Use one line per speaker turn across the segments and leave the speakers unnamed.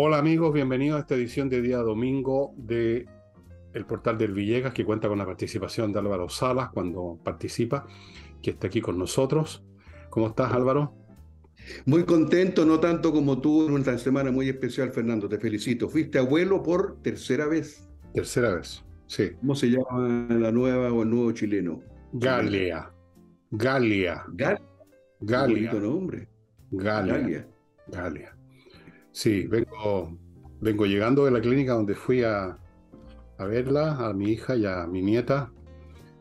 Hola amigos, bienvenidos a esta edición de día domingo de el portal del Villegas que cuenta con la participación de Álvaro Salas cuando participa, que está aquí con nosotros. ¿Cómo estás Álvaro?
Muy contento, no tanto como tú en una semana muy especial, Fernando. Te felicito. Fuiste abuelo por tercera vez.
Tercera vez, sí.
¿Cómo se llama la nueva o el nuevo chileno?
Galia. Galia.
Galia.
Galia.
nombre.
Galia. Galia. Galia. Sí, vengo, vengo llegando de la clínica donde fui a, a verla, a mi hija y a mi nieta,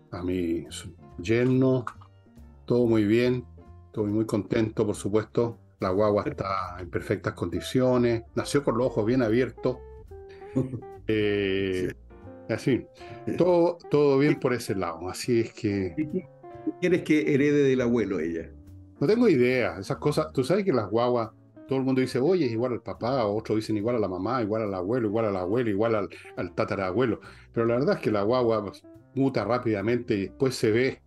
a mi yerno, todo muy bien, estoy muy contento, por supuesto. La guagua está en perfectas condiciones, nació con los ojos bien abiertos. Eh, así, todo, todo bien por ese lado. Así es que.
¿Quieres que herede del abuelo ella?
No tengo idea, esas cosas. Tú sabes que las guaguas todo el mundo dice, oye, es igual al papá, otros dicen igual a la mamá, igual al abuelo, igual al abuelo, igual al, al tatarabuelo. Pero la verdad es que la guagua pues, muta rápidamente y después se ve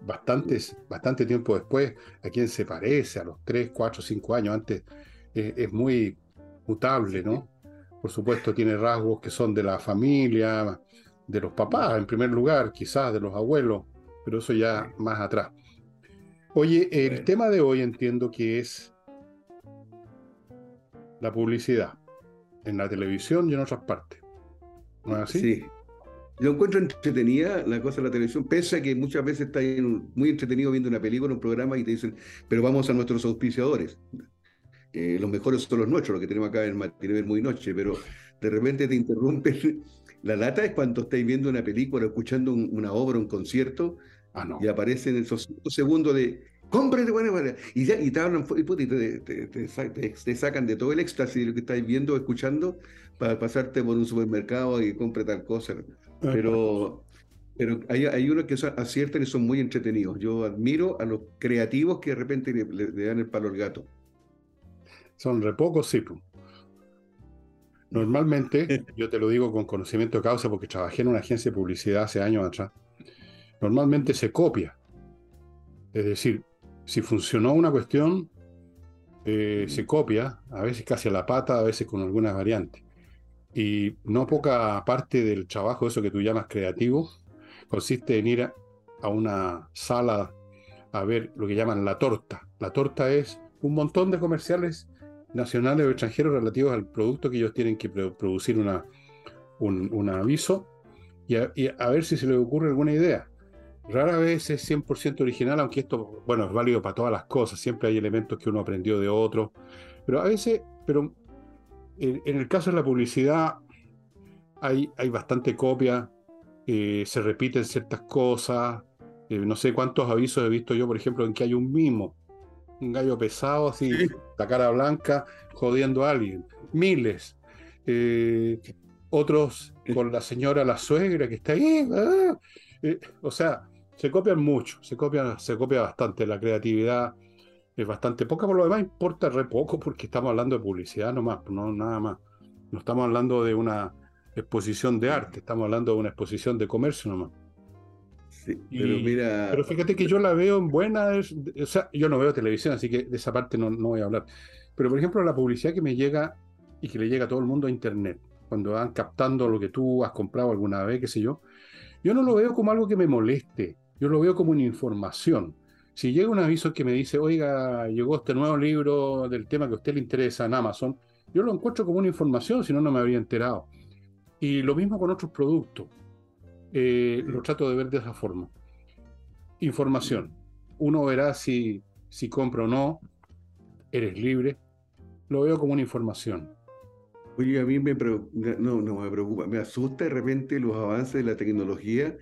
bastantes, bastante tiempo después a quién se parece, a los 3, 4, 5 años. Antes eh, es muy mutable, ¿no? Por supuesto tiene rasgos que son de la familia, de los papás en primer lugar, quizás de los abuelos, pero eso ya más atrás. Oye, el tema de hoy entiendo que es la publicidad en la televisión y en otras partes. ¿No es así?
Sí. Yo encuentro entretenida la cosa de la televisión, pese a que muchas veces está muy entretenido viendo una película, un programa y te dicen, pero vamos a nuestros auspiciadores. Eh, los mejores son los nuestros, los que tenemos acá en Matinee muy noche, pero de repente te interrumpen. La lata es cuando estáis viendo una película, escuchando una obra, un concierto, ah, no. y aparecen esos cinco segundos de cómprate, bueno, bueno. Y, ya, y te hablan y te, te, sacan de todo el éxtasis de lo que estáis viendo o escuchando para pasarte por un supermercado y compre tal cosa. Pero, pero hay, hay unos que aciertan y son muy entretenidos. Yo admiro a los creativos que de repente le, dan el palo al gato.
Son re pocos, sí. Normalmente, yo te lo digo con conocimiento de causa porque trabajé en una agencia de publicidad hace años atrás, normalmente se copia. Es decir, si funcionó una cuestión, eh, se copia, a veces casi a la pata, a veces con algunas variantes. Y no poca parte del trabajo, eso que tú llamas creativo, consiste en ir a, una sala a ver lo que llaman la torta. La torta es un montón de comerciales nacionales o extranjeros relativos al producto que ellos tienen que producir una, un, aviso y a, ver si se les ocurre alguna idea. Rara vez es 100% original, aunque esto, bueno, es válido para todas las cosas, siempre hay elementos que uno aprendió de otro, pero a veces, pero en, el caso de la publicidad hay, hay bastante copia, eh, se repiten ciertas cosas, eh, no sé cuántos avisos he visto yo, por ejemplo, en que hay un mimo, un gallo pesado, así, la cara blanca, jodiendo a alguien, miles. Eh, otros con la señora, la suegra que está ahí. Ah, o sea, se copian mucho, se copia, se copia bastante, la creatividad es bastante poca, por lo demás importa re poco porque estamos hablando de publicidad nomás, no nada más. No estamos hablando de una exposición de arte, estamos hablando de una exposición de comercio nomás.
Sí, pero mira.
Pero fíjate que yo la veo en buena, o sea, yo no veo televisión, así que de esa parte no, no voy a hablar. Pero por ejemplo, la publicidad que me llega y que le llega a todo el mundo a internet, cuando van captando lo que tú has comprado alguna vez, qué sé yo, yo no lo veo como algo que me moleste. Yo lo veo como una información. Si llega un aviso que me dice, oiga, llegó este nuevo libro del tema que a usted le interesa en Amazon, yo lo encuentro como una información, si no, no me habría enterado. Y lo mismo con otros productos. Eh, lo trato de ver de esa forma. Información. Uno verá si, si compra o no, eres libre. Lo veo como una información.
Oye, a mí me, no, no me preocupa, me asusta de repente los avances de la tecnología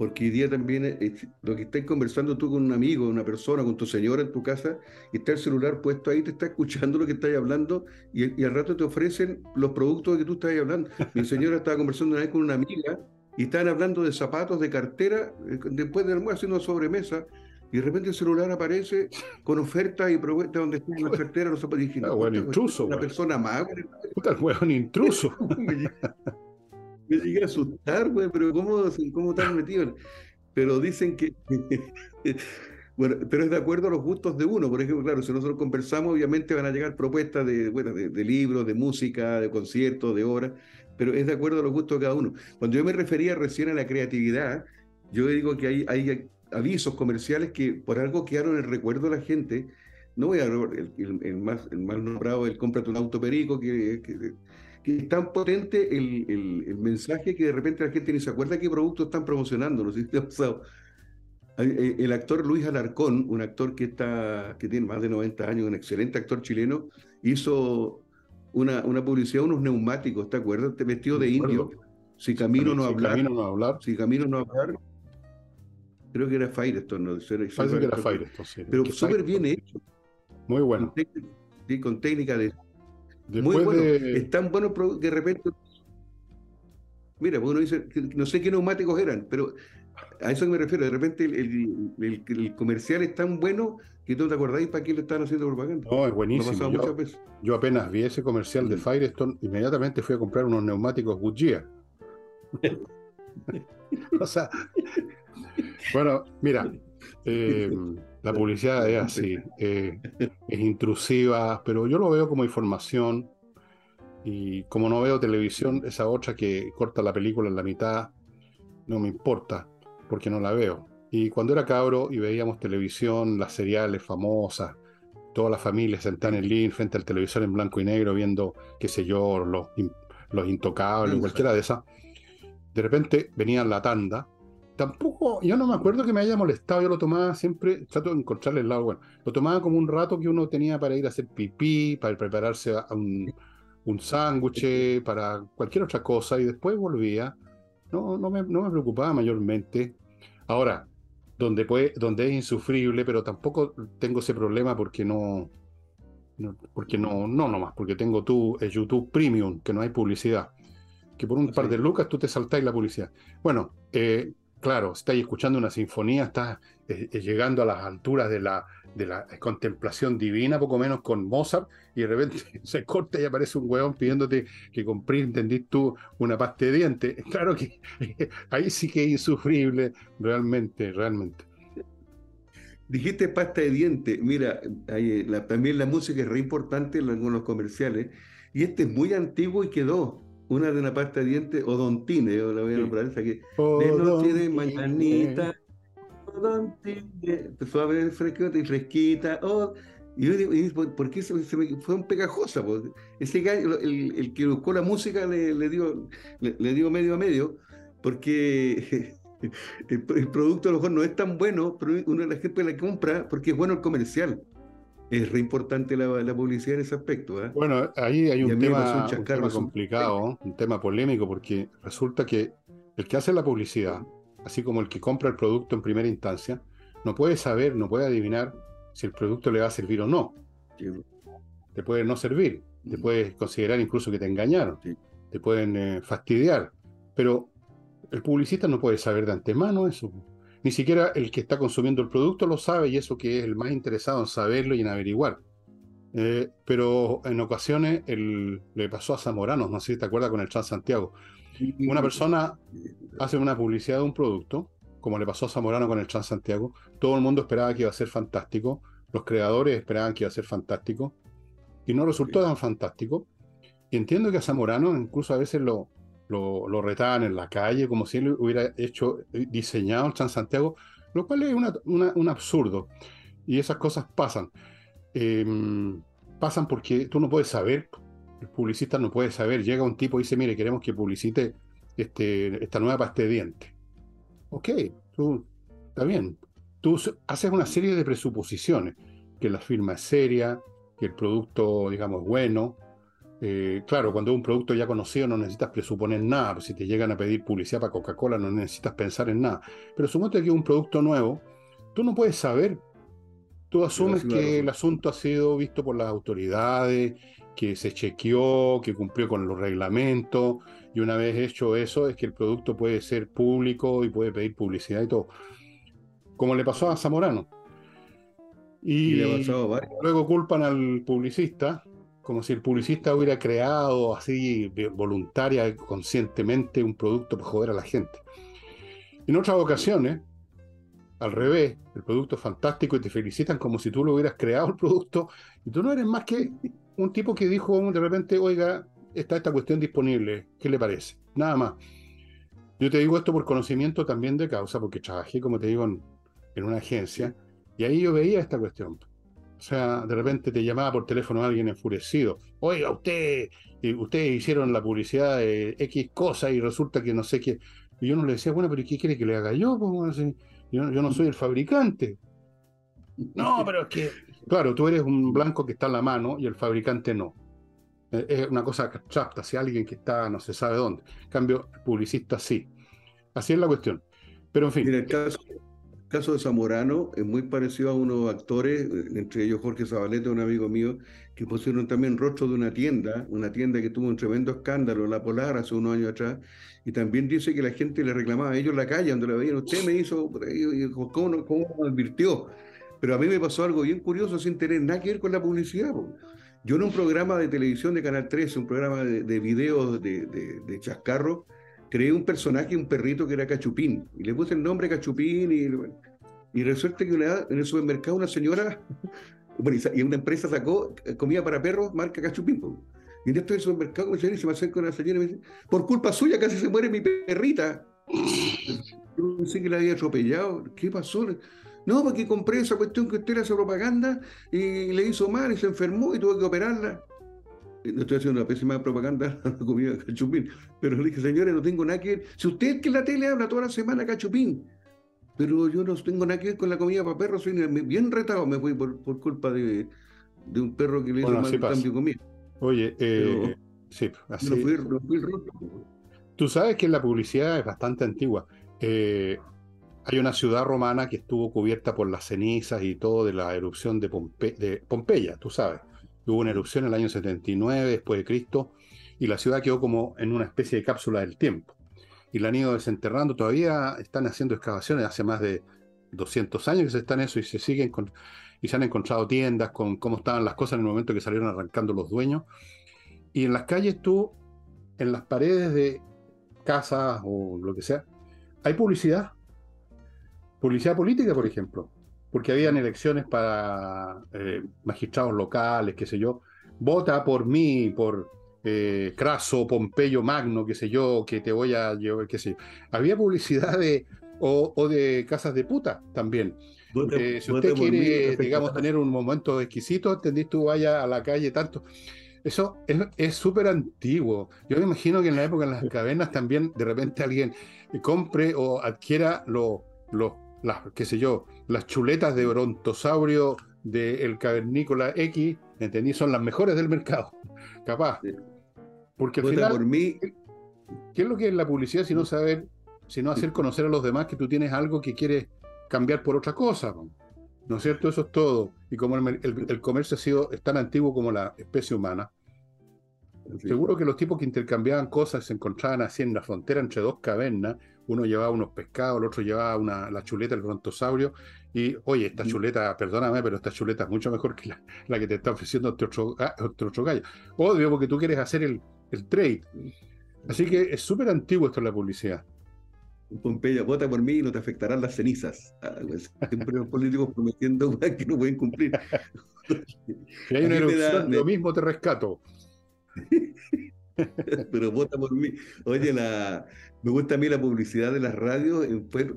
porque hoy día también eh, lo que estás conversando tú con un amigo, una persona, con tu señora en tu casa, y está el celular puesto ahí, te está escuchando lo que estás hablando, y, al rato te ofrecen los productos de que tú estás hablando. Mi señora estaba conversando una vez con una amiga, y estaban hablando de zapatos, de cartera, eh, después del almuerzo haciendo sobremesa, y de repente el celular aparece con ofertas y propuestas donde están las carteras, los zapatos.
Y ah, bueno, intruso.
Una persona más.
Puta, el intruso.
Me llegué a asustar, güey, pero ¿cómo, cómo están metidos? Pero dicen que, Bueno, pero es de acuerdo a los gustos de uno. Por ejemplo, claro, si nosotros conversamos, obviamente van a llegar propuestas de, bueno, de, libros, de música, de conciertos, de obras, pero es de acuerdo a los gustos de cada uno. Cuando yo me refería recién a la creatividad, yo digo que hay, avisos comerciales que por algo quedaron en el recuerdo de la gente. No voy a el, el, más, el más nombrado, el cómprate un auto perico, que, que es tan potente el, el, mensaje que de repente la gente ni se acuerda qué producto están promocionando. No sé si te ha pasado eh, el actor Luis Alarcón, un actor que, está, que tiene más de 90 años, un excelente actor chileno, hizo una, una publicidad, unos neumáticos, ¿te acuerdas? Vestido de indio. Si camino no hablar.
Si camino no hablar.
Si camino no hablar. Creo que era Firestone. ¿no?
Parece que era Firestone, sí.
Pero súper bien hecho.
Muy bueno.
Sí, con técnica de... muy bueno. Es tan bueno que de repente... Mira, pues uno dice, no sé qué neumáticos eran, pero a eso me refiero. De repente el, comercial es tan bueno que tú te acordáis para qué le están haciendo propaganda.
No, es buenísimo. yo, apenas vi ese comercial de. Firestone, inmediatamente fui a comprar unos neumáticos Goodyear. o sea, bueno, mira, eh, la publicidad es así, eh, es intrusiva, pero yo lo veo como información. Y como no veo televisión, esa otra que corta la película en la mitad, no me importa porque no la veo. Y cuando era cabro y veíamos televisión, las seriales famosas, toda la familia sentada en el link frente al televisor en blanco y negro viendo, qué sé yo, los, los intocables, cualquiera de esas, de repente venía la tanda. Tampoco, yo no me acuerdo que me haya molestado, yo lo tomaba siempre, trato de encontrarle el lado bueno, lo tomaba como un rato que uno tenía para ir a hacer pipí, para prepararse a un, un sándwich, para cualquier otra cosa, y después volvía. No, no me, no me preocupaba mayormente. Ahora, donde, puede, donde es insufrible, pero tampoco tengo ese problema porque no, porque no, no nomás, porque tengo tu YouTube Premium, que no hay publicidad. Que por un par de lucas tú te saltáis la publicidad. Bueno, eh, claro, estáis escuchando una sinfonía, estás eh, eh, llegando a las alturas de la, la contemplación divina, poco menos con Mozart, y de repente se corta y aparece un hueón pidiéndote que compré, entendís tú, una pasta de dientes. Claro que ahí sí que es insufrible, realmente, realmente.
Dijiste pasta de dientes, mira, también la música es re importante en algunos comerciales, y este es muy antiguo y quedó. Una de una pasta de dientes, odontine, yo la voy a nombrar esa que de noche de mañanita, suave, fresquita y fresquita. Oh, y yo digo, ¿por qué se, me fue un pegajosa? Ese el, el, que buscó la música le, le dio, le, dio medio a medio, porque el, producto a lo mejor no es tan bueno, pero uno la gente la compra porque es bueno el comercial. Es re importante la, la publicidad en ese aspecto. ¿eh?
Bueno, ahí hay un tema, un tema complicado, un tema polémico, porque resulta que el que hace la publicidad así como el que compra el producto en primera instancia, no puede saber, no puede adivinar si el producto le va a servir o no. Te puede no servir, te mm. puedes considerar incluso que te engañaron, te pueden eh, fastidiar, pero el publicista no puede saber de antemano eso. Ni siquiera el que está consumiendo el producto lo sabe y eso que es el más interesado en saberlo y en averiguar. Eh, pero en ocasiones le pasó a Zamorano, no sé si te acuerdas con el Transantiago. Una persona hace una publicidad de un producto, como le pasó a Zamorano con el Transantiago, todo el mundo esperaba que iba a ser fantástico, los creadores esperaban que iba a ser fantástico, y no resultó tan fantástico. Y entiendo que a Zamorano incluso a veces lo, lo, retaban en la calle, como si él hubiera hecho, diseñado el Transantiago, lo cual es un absurdo. Y esas cosas pasan. Em, pasan porque tú no puedes saber el publicista no puede saber, llega un tipo y dice, mire, queremos que publicite este, esta nueva pasta de dientes. Ok, tú, está bien. Tú haces una serie de presuposiciones, que la firma es seria, que el producto, digamos, es bueno. Eh, claro, cuando es un producto ya conocido no necesitas presuponer nada, pues si te llegan a pedir publicidad para Coca-Cola no necesitas pensar en nada. Pero suponte que es un producto nuevo, tú no puedes saber. Tú asumes que el asunto ha sido visto por las autoridades, que se chequeó, que cumplió con los reglamentos, y una vez hecho eso es que el producto puede ser público y puede pedir publicidad y todo. Como le pasó a Zamorano. Y, luego culpan al publicista, como si el publicista hubiera creado así voluntaria, conscientemente un producto para joder a la gente. En otras ocasiones, al revés, el producto es fantástico y te felicitan como si tú lo hubieras creado el producto y tú no eres más que un tipo que dijo de repente, oiga, está esta cuestión disponible, ¿qué le parece? Nada más. Yo te digo esto por conocimiento también de causa, porque trabajé, como te digo, en, una agencia y ahí yo veía esta cuestión. O sea, de repente te llamaba por teléfono alguien enfurecido. Oiga, usted, ustedes hicieron la publicidad de X cosa y resulta que no sé qué. Y yo no le decía, bueno, pero ¿qué quiere que le haga yo? Yo, no soy el fabricante. No, pero es que. Claro, tú eres un blanco que está en la mano y el fabricante no. Eh, es una cosa chapta, si alguien que está no se sabe dónde. En cambio, el publicista sí. Así es la cuestión. Pero en fin.
En el caso, caso de Zamorano es muy parecido a unos actores, entre ellos Jorge Zabaleta, un amigo mío, que pusieron también rostro de una tienda, una tienda que tuvo un tremendo escándalo, la Polar, hace unos años atrás, y también dice que la gente le reclamaba a ellos la calle, donde le veían, usted me hizo, ¿cómo, cómo advirtió? Pero a mí me pasó algo bien curioso sin tener nada que ver con la publicidad. Yo en un programa de televisión de Canal 13, un programa de, de videos de, de, chascarro, creé un personaje, un perrito que era Cachupín, y le puse el nombre Cachupín, y, y resulta que en el supermercado una señora, y una empresa sacó comida para perros marca Cachupín. Y en esto del supermercado, y se me acerca una señora y me dice, por culpa suya casi se muere mi perrita. Yo pensé que la había atropellado. ¿Qué pasó? No, porque compré esa cuestión que usted le hace propaganda y le hizo mal y se enfermó y tuve que operarla. No estoy haciendo una pésima propaganda a la comida de cachupín, pero le dije, señores, no tengo nada que ver. Si usted que en la tele habla toda la semana cachupín, pero yo no tengo nada que ver con la comida para perros, soy bien retado me fui por, por culpa de, de, un perro que le hizo mal cambio de comida.
Oye, eh, sí, así. Tú sabes que la publicidad es bastante antigua. Eh, hay una ciudad romana que estuvo cubierta por las cenizas y todo de la erupción de, de Pompeya, tú sabes. Hubo una erupción en el año 79 después de Cristo y la ciudad quedó como en una especie de cápsula del tiempo. Y la han ido desenterrando, todavía están haciendo excavaciones, hace más de 200 años que se están eso y se siguen con, y se han encontrado tiendas con cómo estaban las cosas en el momento que salieron arrancando los dueños. Y en las calles tú, en las paredes de casas o lo que sea, hay publicidad. Publicidad política, por ejemplo. Porque habían elecciones para eh, magistrados locales, qué sé yo. Vota por mí, por eh, Craso, Pompeyo Magno, qué sé yo, que te voy a llevar, qué sé yo. Había publicidad de, o, o de casas de puta también si usted quiere, digamos, tener un momento exquisito, entendís, tú vaya a la calle tanto. Eso es súper antiguo. Yo me imagino que en la época en las cavernas también de repente alguien compre o adquiera lo, las, qué sé yo, las chuletas de brontosaurio del cavernícola X, entendí, son las mejores del mercado. Capaz. Porque al final, por mí. ¿qué es lo que es la publicidad si no saber, si no hacer conocer a los demás que tú tienes algo que quieres cambiar por otra cosa. ¿No es cierto? Eso es todo. Y como el, comercio ha sido es tan antiguo como la especie humana, seguro que los tipos que intercambiaban cosas se encontraban así en la frontera entre dos cavernas. Uno llevaba unos pescados, el otro llevaba una, la chuleta del brontosaurio. Y, oye, esta chuleta, perdóname, pero esta chuleta es mucho mejor que la, que te está ofreciendo este otro, ah, este otro, gallo. Obvio, porque tú quieres hacer el, el trade. Así que es súper antiguo esto en la publicidad.
Pompeya, vota por mí y no te afectarán las cenizas. Ah, pues, siempre los políticos prometiendo que no pueden cumplir.
Si hay una erupción, lo mismo te rescato.
Pero vota por mí. Oye, la, me gusta a mí la publicidad de las radios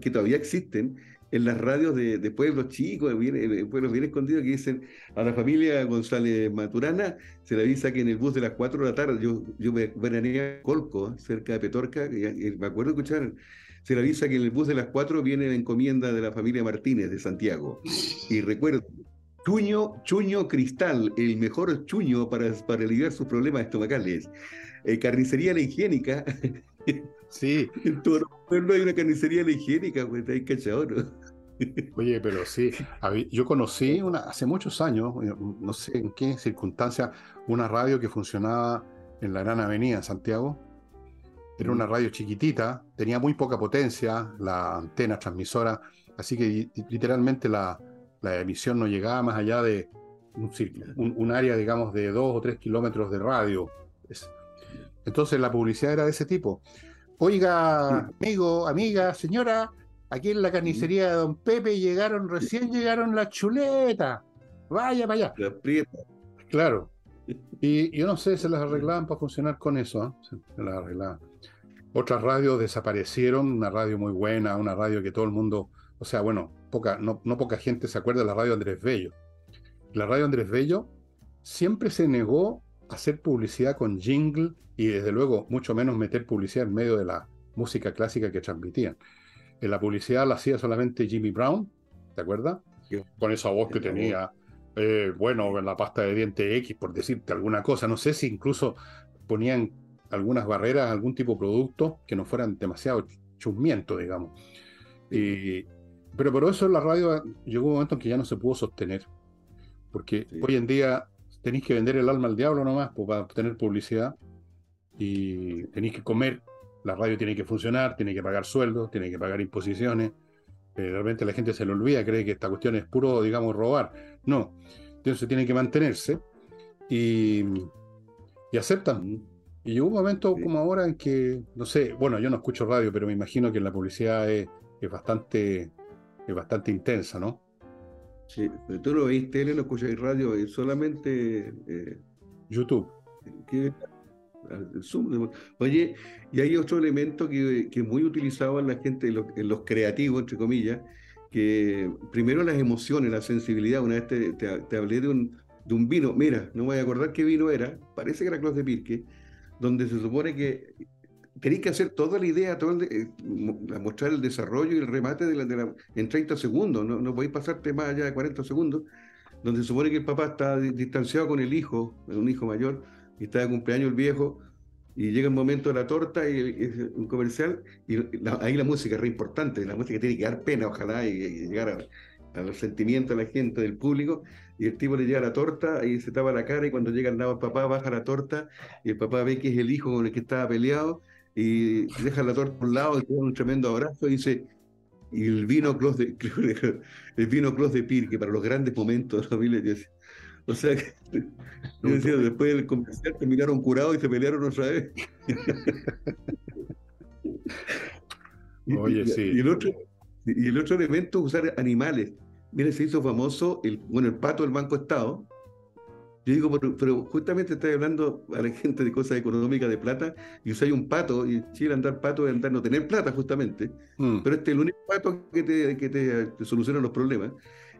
que todavía existen, en las radios de, pueblos chicos, de pueblos bien escondidos, que dicen a la familia González Maturana, se le avisa que en el bus de las 4 de la tarde, yo, yo veraneé Colco, cerca de Petorca, y, me acuerdo escuchar se le avisa que en el bus de las cuatro viene la encomienda de la familia Martínez de Santiago. Y recuerdo, chuño, chuño cristal, el mejor chuño para, para aliviar sus problemas estomacales. Eh, carnicería la higiénica.
Sí.
En todo el pueblo hay una carnicería la higiénica, pues hay cachado,
Oye, pero sí, yo conocí una, hace muchos años, eh, no sé en qué circunstancia, una radio que funcionaba en la Gran Avenida en Santiago, era una radio chiquitita, tenía muy poca potencia, la antena transmisora, así que literalmente la, emisión no llegaba más allá de un, área, digamos, de dos o tres kilómetros de radio. Entonces la publicidad era de ese tipo. Oiga, amigo, amiga, señora, aquí en la carnicería de Don Pepe llegaron, recién llegaron las chuletas. Vaya para allá. Claro. Y yo no sé, se las arreglaban para funcionar con eso. ¿eh? Se las arreglaban. Otras radios desaparecieron, una radio muy buena, una radio que todo el mundo, o sea, bueno, poca, no, no poca gente se acuerda de la radio Andrés Bello. La radio Andrés Bello siempre se negó a hacer publicidad con jingle y desde luego mucho menos meter publicidad en medio de la música clásica que transmitían. En la publicidad la hacía solamente Jimmy Brown, ¿te acuerdas? Con esa voz que tenía, eh, bueno, en la pasta de diente X, por decirte alguna cosa. No sé si incluso ponían algunas barreras, algún tipo de producto que no fueran demasiado chusmientos, digamos. Y, pero por eso la radio llegó un momento en que ya no se pudo sostener. Porque hoy en día tenéis que vender el alma al diablo nomás pues, para obtener publicidad y tenéis que comer la radio tiene que funcionar, tiene que pagar sueldos, tiene que pagar imposiciones. Eh, realmente la gente se le olvida, cree que esta cuestión es puro, digamos, robar. No, entonces tiene que mantenerse y, y aceptan. Y llegó un momento como ahora en que, no sé, bueno, yo no escucho radio, pero me imagino que la publicidad es, bastante, es bastante intensa, ¿no?
Sí, pero tú no veis tele, no escucháis radio, es solamente... Eh,
YouTube.
¿Qué? Oye, y hay otro elemento que, que es muy utilizado en la gente, en los, creativos, entre comillas, que primero las emociones, la sensibilidad. Una vez te, hablé de un, de un, vino, mira, no voy a acordar qué vino era, parece que era Clos de Pirque, donde se supone que tenéis que hacer toda la idea, todo eh, mostrar el desarrollo y el remate de la, en 30 segundos, no, no podéis pasarte más allá de 40 segundos, donde se supone que el papá está distanciado con el hijo, un hijo mayor, y está de cumpleaños el viejo, y llega el momento de la torta y, un comercial, y ahí la música es re importante, la música tiene que dar pena, ojalá, y, llegar a, los sentimientos de la gente, del público, y el tipo le llega la torta y se tapa la cara, y cuando llega el papá baja la torta, y el papá ve que es el hijo con el que estaba peleado, y deja la torta por un lado, y un tremendo abrazo, y dice, y el vino Clos de, vino Clos de Pir, que para los grandes momentos de la familia, o sea, que, yo decía, después del comercial terminaron curados y se pelearon otra vez.
Oye, sí.
Y el, otro, y el otro elemento es usar animales. Mira, se hizo famoso el, bueno, el pato del Banco Estado. Yo digo, pero, justamente estoy hablando a la gente de cosas económicas, de plata, y usáis un pato, y Chile andar pato es andar no tener plata, justamente. Mm. Pero este es el único pato que te, que te, soluciona los problemas.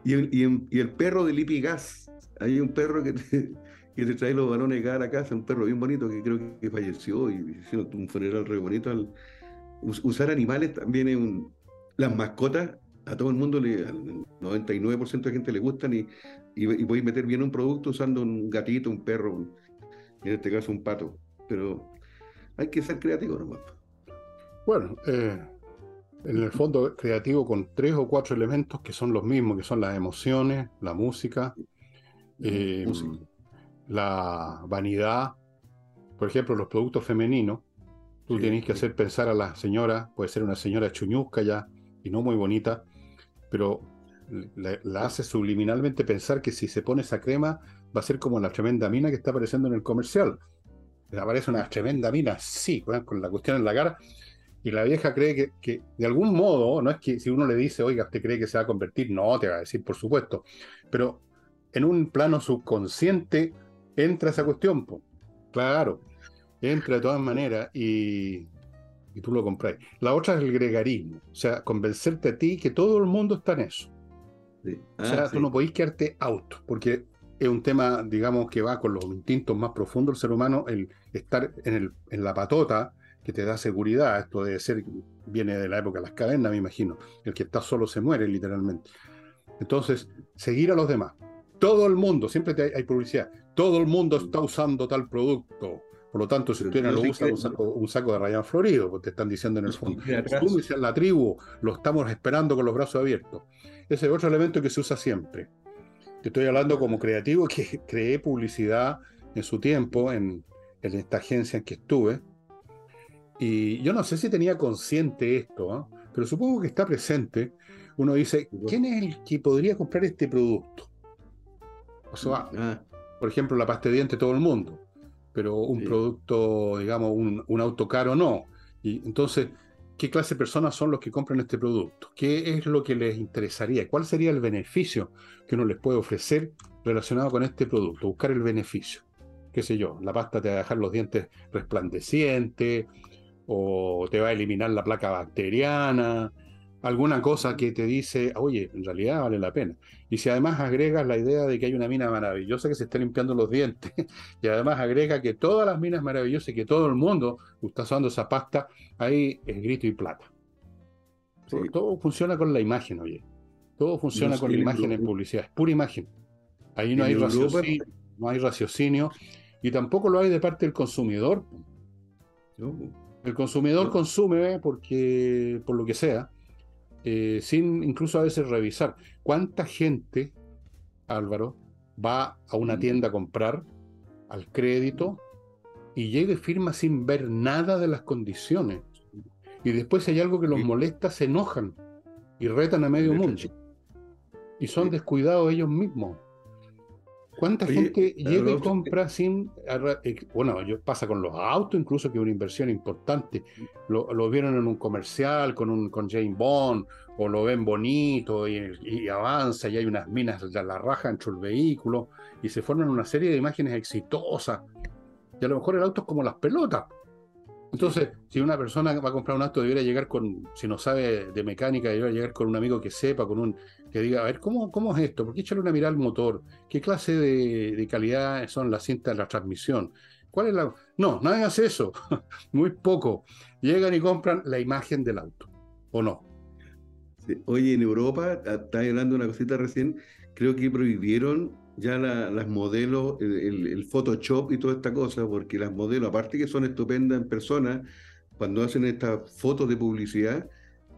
Y el, y el perro de Lipi Gas, hay un perro que te, que trae los balones de gas a la casa, un perro bien bonito que creo que falleció y hicieron un funeral re bonito. Al, usar animales también es un... Las mascotas, a todo el mundo, le, al 99% de gente le gustan y, y, podéis meter bien un producto usando un gatito, un perro, en este caso un pato. Pero hay que ser creativo nomás.
Bueno, eh, en el fondo creativo con tres o cuatro elementos que son los mismos, que son las emociones, la música, eh, la vanidad, por ejemplo, los productos femeninos, tú tienes que hacer pensar a la señora, puede ser una señora chuñusca ya y no muy bonita, pero la, hace subliminalmente pensar que si se pone esa crema va a ser como la tremenda mina que está apareciendo en el comercial. Aparece una tremenda mina, sí, con la cuestión en la cara. Y la vieja cree que, que, de algún modo, no es que si uno le dice, oiga, ¿usted cree que se va a convertir? No, te va a decir, por supuesto. Pero en un plano subconsciente entra esa cuestión. Claro, entra de todas maneras y, y tú lo compras. La otra es el gregarismo, o sea, convencerte a ti que todo el mundo está en eso. o sea, ah, tú no podéis quedarte auto, porque es un tema, digamos, que va con los instintos más profundos del ser humano, el estar en, el, en la patota que te da seguridad. Esto debe ser, viene de la época de las cavernas, me imagino. El que está solo se muere, literalmente. Entonces, seguir a los demás. Todo el mundo, siempre hay publicidad, todo el mundo está usando tal producto. Por lo tanto, si usted no lo usa, un saco, de rayán florido, porque te están diciendo en el fondo. Tú dices la tribu, lo estamos esperando con los brazos abiertos. Ese es otro elemento que se usa siempre. Te estoy hablando como creativo que creé publicidad en su tiempo, en, esta agencia en que estuve. Y yo no sé si tenía consciente esto, ¿ah? pero supongo que está presente. Uno dice, ¿quién es el que podría comprar este producto? O sea, ah. por ejemplo, la pasta de dientes todo el mundo, pero un producto, digamos, un, auto caro no. Y entonces, qué clase de personas son los que compran este producto, qué es lo que les interesaría, cuál sería el beneficio que uno les puede ofrecer relacionado con este producto, buscar el beneficio. Qué sé yo, la pasta te va a dejar los dientes resplandecientes o te va a eliminar la placa bacteriana, alguna cosa que te dice, oye, en realidad vale la pena. Y si además agregas la idea de que hay una mina maravillosa que se está limpiando los dientes, y además agrega que todas las minas maravillosas y que todo el mundo está usando esa pasta, ahí es grito y plata. Todo funciona con la imagen, oye. Todo funciona con la imagen en publicidad, es pura imagen. Ahí no hay, raciocinio, no hay raciocinio y tampoco lo hay de parte del consumidor. El consumidor consume porque, por lo que sea, eh, sin incluso a veces revisar. ¿Cuánta gente, Álvaro, va a una tienda a comprar al crédito y llega y firma sin ver nada de las condiciones? Y después si hay algo que los molesta, se enojan y retan a medio mundo. Y son descuidados ellos mismos. ¿Cuánta gente llega y compra sin... Eh, bueno, pasa con los autos incluso, que es una inversión importante. Lo, vieron en un comercial con, un, con Jane Bond, o lo ven bonito y, avanza y hay unas minas de la raja dentro del vehículo y se forman una serie de imágenes exitosas. Y a lo mejor el auto es como las pelotas. Entonces, si una persona va a comprar un auto, debería llegar con, si no sabe de mecánica, debería llegar con un amigo que sepa, con un, que diga, a ver, ¿cómo, cómo es esto? ¿Por qué echarle una mirada al motor? ¿Qué clase de, calidad son las cintas de la transmisión? ¿Cuál es la...? No, nadie hace eso. Muy poco. Llegan y compran la imagen del auto. ¿O no?
Oye, en Europa, ah, estaba hablando de una cosita recién, creo que prohibieron ya las modelos, el, Photoshop y toda esta cosa, porque las modelos, aparte que son estupendas en persona, cuando hacen estas fotos de publicidad,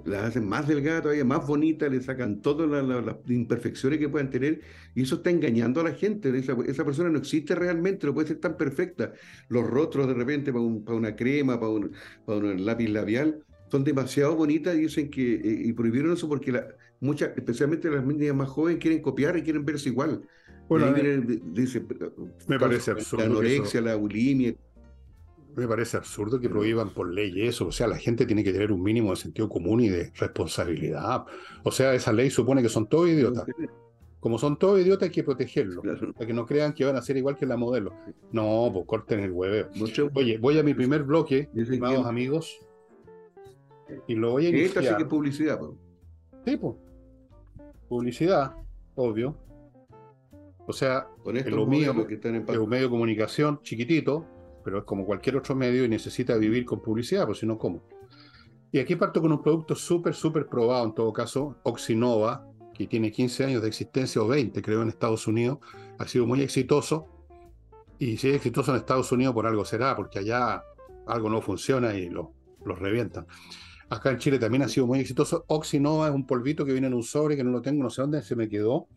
las hacen más delgadas todavía, más bonitas, le sacan todas las, imperfecciones que puedan tener, y eso está engañando a la gente. Esa, persona no existe realmente, no puede ser tan perfecta. Los rostros de repente para, una crema, para un, para un lápiz labial, son demasiado bonitas y dicen que eh, y prohibieron eso porque la, muchas, especialmente las niñas más jóvenes quieren copiar y quieren verse igual.
Bueno, dice, me parece absurdo.
La anorexia, la bulimia.
Me parece absurdo que prohíban por ley eso. O sea, la gente tiene que tener un mínimo de sentido común y de responsabilidad. O sea, esa ley supone que son todos idiotas. Como son todos idiotas, hay que protegerlos. Para que no crean que van a ser igual que la modelo. No, pues corten el hueveo. Oye, voy a mi primer bloque, estimados amigos. Y lo voy a
iniciar. Esta sí que es publicidad,
Sí, pues. Publicidad, obvio. O sea, es un medio de comunicación chiquitito, pero es como cualquier otro medio y necesita vivir con publicidad, pues si no, ¿cómo? Y aquí parto con un producto súper, súper probado, en todo caso, Oxinova, que tiene 15 años de existencia o 20, creo, en Estados Unidos, ha sido muy exitoso. Y si es exitoso en Estados Unidos, por algo será, porque allá algo no funciona y lo, lo revientan. Acá en Chile también ha sido muy exitoso. Oxinova es un polvito que viene en un sobre que no lo tengo, no sé dónde se me quedó.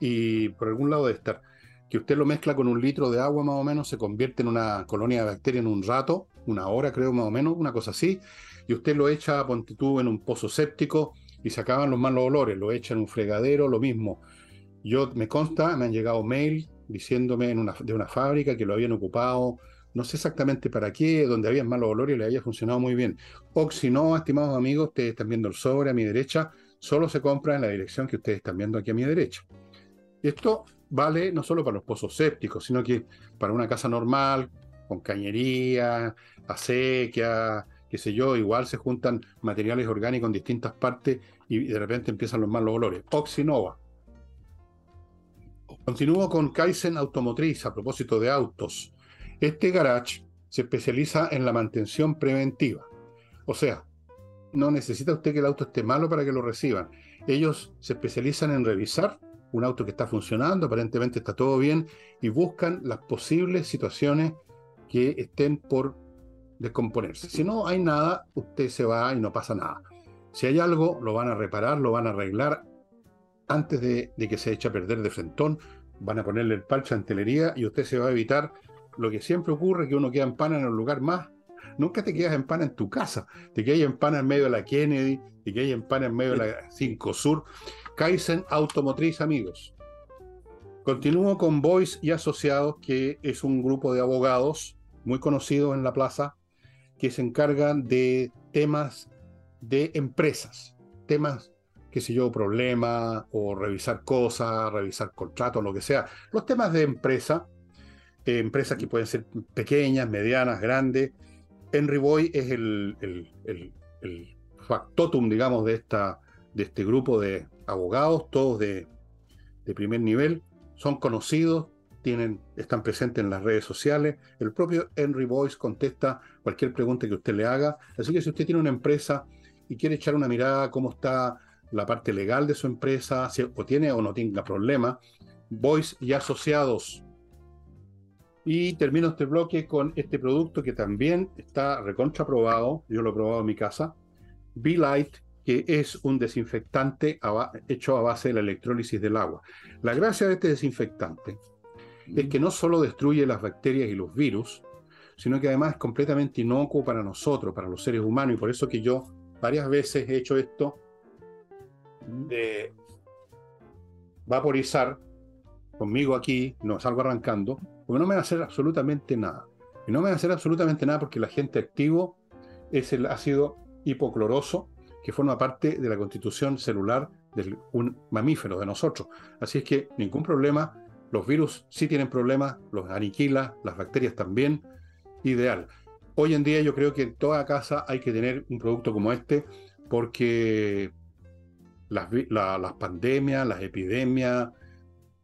Y por algún lado debe estar. Que usted lo mezcla con un litro de agua más o menos, se convierte en una colonia de bacterias en un rato, una hora creo más o menos, una cosa así. Y usted lo echa, ponte tú, en un pozo séptico y se acaban los malos olores. Lo echa en un fregadero, lo mismo. Yo me consta, me han llegado mail diciéndome en una, de una fábrica que lo habían ocupado no sé exactamente para qué, donde había malos olores y le había funcionado muy bien. O si no, estimados amigos, ustedes están viendo el sobre a mi derecha, solo se compra en la dirección que ustedes están viendo aquí a mi derecha. Esto vale no solo para los pozos sépticos, sino que para una casa normal, con cañería, acequia, qué sé yo, igual se juntan materiales orgánicos en distintas partes y de repente empiezan los malos olores. Oxinova. Continúo con Kaizen Automotriz a propósito de autos. Este garage se especializa en la mantención preventiva. O sea, no necesita usted que el auto esté malo para que lo reciban. Ellos se especializan en revisar un auto que está funcionando, aparentemente está todo bien, y buscan las posibles situaciones que estén por descomponerse. Si no hay nada, usted se va y no pasa nada. Si hay algo, lo van a reparar, lo van a arreglar antes de, que se eche a perder de frentón, van a ponerle el parche antelería y usted se va a evitar lo que siempre ocurre, que uno queda en pana en un lugar más. Nunca te quedas en pana en tu casa, te quedas en pana en medio de la Kennedy, te quedas en pana en medio de la 5 Sur. Kaizen Automotriz, amigos. Continúo con Boys y Asociados, que es un grupo de abogados muy conocidos en la plaza, que se encargan de temas de empresas, temas, qué sé yo, problemas o revisar cosas, revisar contratos, lo que sea. Los temas de empresa, eh, empresas que pueden ser pequeñas, medianas, grandes. Henry Boy es el, factotum, digamos, de, esta, de este grupo de abogados, todos de, primer nivel, son conocidos, tienen, están presentes en las redes sociales. El propio Henry Boyce contesta cualquier pregunta que usted le haga. Así que si usted tiene una empresa y quiere echar una mirada cómo está la parte legal de su empresa, si, o tiene o no tenga problema, Boyce y Asociados. Y termino este bloque con este producto que también está recontraprobado, yo lo he probado en mi casa, B-Light, que es un desinfectante hecho a base de la electrólisis del agua. La gracia de este desinfectante es que no solo destruye las bacterias y los virus, sino que además es completamente inocuo para nosotros, para los seres humanos, y por eso que yo varias veces he hecho esto de vaporizar conmigo aquí, no salgo arrancando, porque no me va a hacer absolutamente nada. Y no me va a hacer absolutamente nada porque el agente activo es el ácido hipocloroso, que forma parte de la constitución celular de un mamífero, de nosotros. Así es que ningún problema los virus sí tienen problemas, los aniquila, las bacterias también. Ideal. Hoy en día yo creo que en toda casa hay que tener un producto como este porque las, las pandemias, las epidemias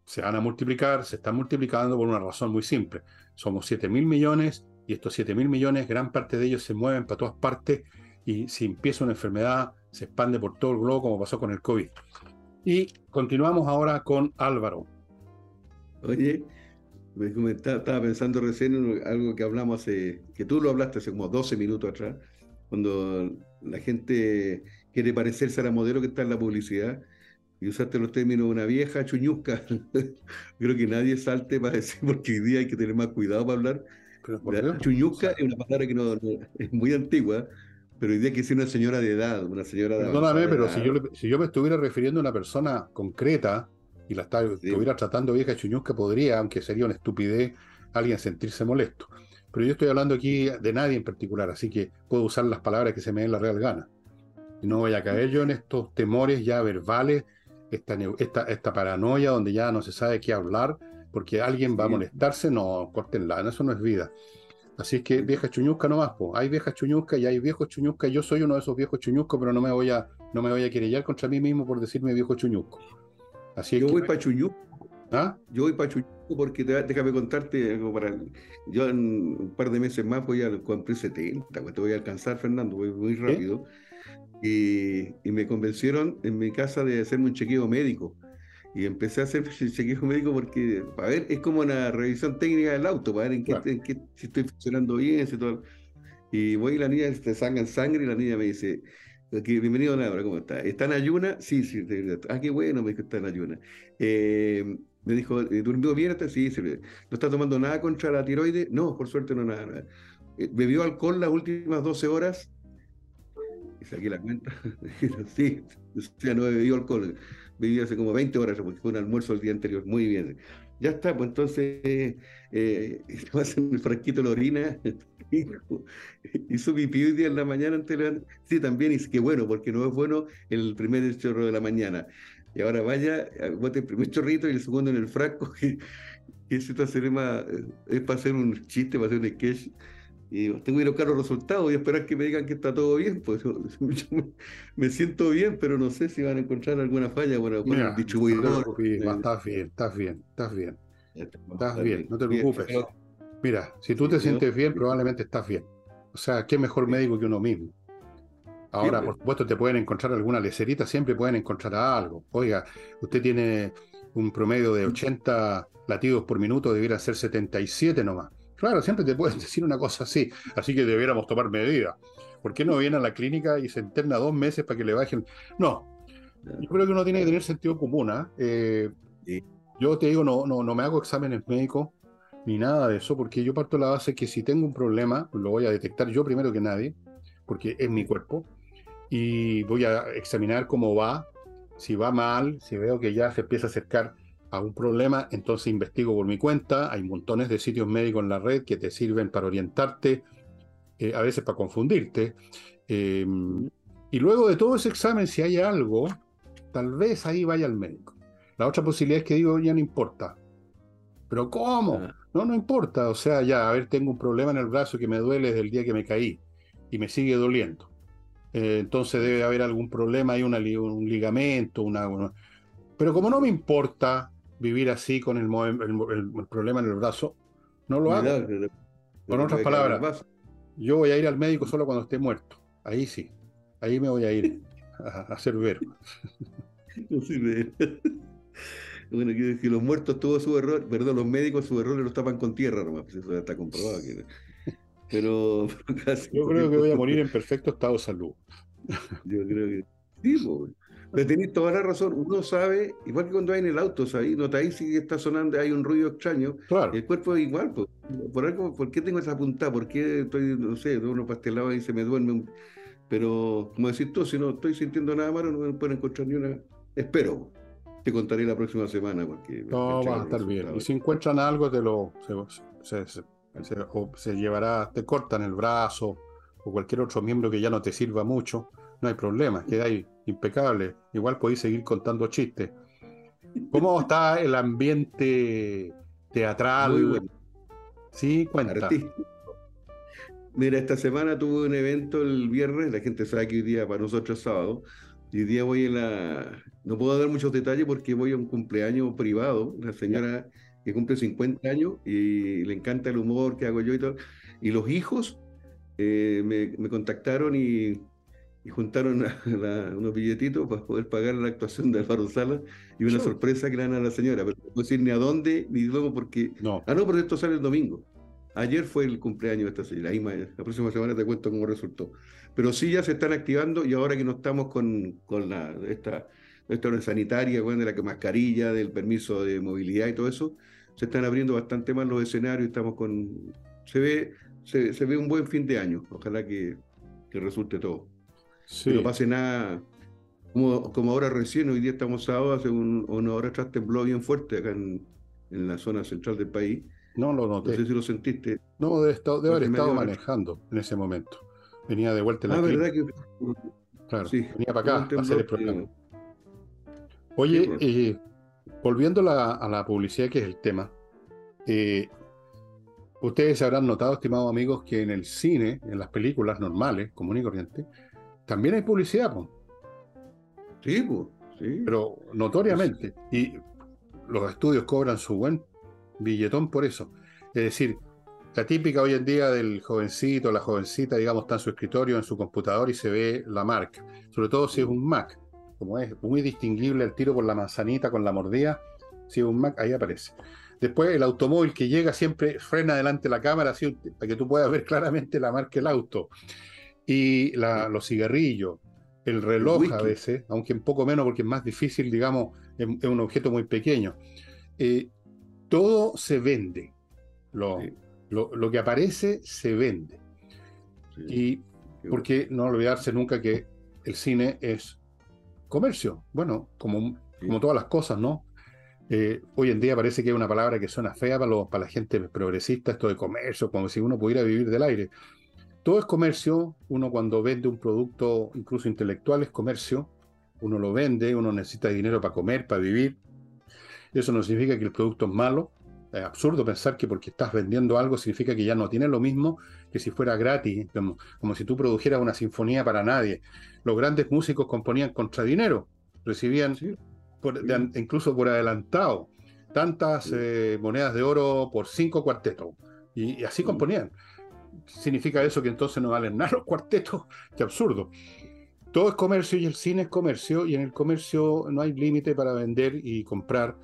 se van a multiplicar, se están multiplicando por una razón muy simple. Somos 7 mil millones y estos 7 mil millones, gran parte de ellos se mueven para todas partes y si empieza una enfermedad se expande por todo el globo como pasó con el COVID. Y continuamos ahora con Álvaro.
Oye, me estaba pensando recién en algo que hablamos hace, que tú lo hablaste hace como 12 minutos atrás, cuando la gente quiere parecerse a la modelo que está en la publicidad y usaste los términos una vieja chuñusca. Creo que nadie salte para decir, porque hoy día hay que tener más cuidado para hablar. La chuñusca es una palabra que no, es muy antigua, pero hoy día que una señora de edad, una señora de
Perdóname, pero si yo, si yo me estuviera refiriendo a una persona concreta, y la estuviera tratando vieja chuñusca, podría, aunque sería una estupidez, alguien sentirse molesto. Pero yo estoy hablando aquí de nadie en particular, así que puedo usar las palabras que se me den la real gana. Y no voy a caer yo en estos temores ya verbales, esta, esta, esta paranoia donde ya no se sabe qué hablar, porque alguien va a molestarse, no, cortenla, eso no es vida. Así es que vieja chuñusca no más, hay viejas chuñusca y hay viejos chuñusca, yo soy uno de esos viejos chuñuscos, pero no me voy a, no me voy a querellar contra mí mismo por decirme viejo chuñusco
yo voy para Chuñuco. ¿Ah? Yo voy para Chuñuco porque déjame contarte algo para. Yo en un par de meses más voy a cumplir 70, pues te voy a alcanzar, Fernando, voy muy rápido. Y, me convencieron en mi casa de hacerme un chequeo médico. Y empecé a hacer el chequeo médico porque, para ver, es como una revisión técnica del auto, para ver en qué, si estoy funcionando bien, si todo. Y voy y la niña te en sangre y la niña me dice, bienvenido, Laura, ¿cómo está? ¿Está en ayuna? Sí, sí. Ah, qué bueno, me dijo, está en ayuna. Eh, me dijo, ¿durmió bien? Sí, sí. ¿No está tomando nada contra la tiroides? No, por suerte no, nada. Eh, ¿Bebió alcohol las últimas 12 horas? Y saqué la cuenta. sí, o sea, no he bebido alcohol. Bebí hace como 20 horas, porque fue un almuerzo el día anterior. Muy bien. Ya está, pues entonces eh, en el frasquito la orina hizo pipí hoy día en la mañana antes de Sí, también, y que bueno, porque no es bueno el primer chorro de la mañana. Y ahora vaya, bote el primer chorrito y el segundo en el frasco, que esta más, eh, es para hacer un chiste, para hacer un sketch. Y tengo que ir a buscar los resultados y esperar que me digan que está todo bien. Pues me siento bien, pero no sé si van a encontrar alguna falla bueno, con el
distribuidor. estás bien, estás bien, estás bien. Estás bien, no te preocupes. Mira, si tú te sientes bien, probablemente estás bien. O sea, ¿qué mejor médico que uno mismo? Ahora, por supuesto, te pueden encontrar alguna lecerita, siempre pueden encontrar algo. Oiga, usted tiene un promedio de 80 latidos por minuto, debiera ser 77 nomás. Claro, siempre te pueden decir una cosa así, así que debiéramos tomar medidas. ¿Por qué no viene a la clínica y se interna dos meses para que le bajen? No, yo creo que uno tiene que tener sentido común. ¿ah? Eh, yo te digo, no, no, no me hago exámenes médicos ni nada de eso, porque yo parto de la base que si tengo un problema, lo voy a detectar yo primero que nadie, porque es mi cuerpo, y voy a examinar cómo va, si va mal, si veo que ya se empieza a acercar a un problema, entonces investigo por mi cuenta, hay montones de sitios médicos en la red que te sirven para orientarte, eh, a veces para confundirte. Em, Y luego de todo ese examen, si hay algo, tal vez ahí vaya al médico. La otra posibilidad es que digo, ya no importa. ¿Pero cómo?
Ah.
No, no importa. O sea, ya, a ver, tengo un problema en el brazo que me duele desde el día que me caí y me sigue doliendo. Eh, entonces debe haber algún problema, hay una, un ligamento, una- Pero como no me importa vivir así con el, el- el- el problema en el brazo, no lo hago. Con otras palabras. Yo voy a ir al médico solo cuando esté muerto. Ahí sí. Ahí me voy a ir a, a hacer ver.
Bueno, que, que los muertos tuvo su error, perdón, los médicos su error los tapan con tierra nomás, pues eso ya está comprobado. que- pero, pero casi
Yo creo que voy a morir en perfecto estado de salud.
Yo creo que sí, po, güey. Pero tenés toda la razón. Uno sabe, igual que cuando hay en el auto, ¿sabes? Notáis si está sonando, hay un ruido extraño.
Claro.
El cuerpo es igual, pues. Por algo, ¿por qué tengo esa puntada? ¿Por qué estoy, no sé, doy unos pastelados y se me duerme? un- Pero, como decís tú, si no estoy sintiendo nada malo, no me pueden encontrar ni una. Espero. Te contaré la próxima semana porque.
No, va a estar bien. Y si encuentran algo, te lo se, se- se- se- o se llevará, te cortan el brazo o cualquier otro miembro que ya no te sirva mucho, no hay problema, queda ahí impecable. Igual podéis seguir contando chistes. ¿Cómo está el ambiente teatral?
Muy bueno.
Sí, cuenta.
Artístico. Mira, esta semana tuve un evento el viernes, la gente sabe que hoy día para nosotros es sábado, y hoy día voy en la... No puedo dar muchos detalles porque voy a un cumpleaños privado, una señora que cumple 50 años y le encanta el humor que hago yo y todo. Y los hijos eh, me, me contactaron y, y juntaron a- la- unos billetitos para poder pagar la actuación de Álvaro Sala y una
Sí.
sorpresa que le dan a la señora, pero no puedo decir ni a dónde ni luego porque
No,
Ah, no, pero esto sale el domingo. Ayer fue el cumpleaños de esta señora. Ahí la próxima semana te cuento cómo resultó. Pero sí ya se están activando y ahora que no estamos con, con la, esta, esta orden sanitaria, bueno, de la mascarilla, del permiso de movilidad y todo eso, se están abriendo bastante más los escenarios. Estamos con. Se ve, se, se ve un buen fin de año. Ojalá que, que resulte todo.
Sí.
Que no pase nada. Como, como ahora recién, hoy día estamos sábado, hace un- una hora atrás tembló bien fuerte acá en, en la zona central del país.
No lo
No
noté.
sé si lo sentiste.
No, debe, estar- debe haber estado manejando en ese momento. Venía de vuelta en la
Ah, ¿verdad que
claro.
sí,
Venía para acá
un
a hacer el programa. Oye,
Sí,
eh, volviendo a la, a la publicidad, que es el tema, eh, ustedes habrán notado, estimados amigos, que en el cine, en las películas normales, común y corriente, también hay publicidad, po,
Sí, pues, sí.
pero notoriamente. Y los estudios cobran su buen billetón por eso. Es decir, la típica hoy en día del jovencito, la jovencita, digamos, está en su escritorio, en su computador y se ve la marca. Sobre todo si es un Mac, como es muy distinguible el tiro por la manzanita con la mordida, si es un Mac, ahí aparece. Después el automóvil que llega siempre frena delante de la cámara, así, para que tú puedas ver claramente la marca del auto. Y la- los cigarrillos, el reloj a veces, aunque un poco menos porque es más difícil, digamos, es, es un objeto muy pequeño. Eh, todo se vende. Lo,
Sí.
lo, lo que aparece se vende.
sí,
Y porque no olvidarse nunca que el cine es comercio. Bueno, como,
Sí.
como todas las cosas, ¿no? Eh, hoy en día parece que es una palabra que suena fea para, los- para la gente progresista, esto de comercio, como si uno pudiera vivir del aire. Todo es comercio, uno cuando vende un producto, incluso intelectual, es comercio, uno lo vende, uno necesita dinero para comer, para vivir. Eso no significa que el producto es malo. Es absurdo pensar que porque estás vendiendo algo significa que ya no tiene lo mismo que si fuera gratis, como, como si tú produjeras una sinfonía para nadie. Los grandes músicos componían contra dinero, recibían
Sí,
por- de incluso por adelantado tantas
Sí.
eh, monedas de oro por cinco cuartetos. Y, y así
Mm.
componían. ¿Significa eso que entonces no valen nada los cuartetos? Qué absurdo. Todo es comercio y el cine es comercio y en el comercio no hay límite para vender y comprar.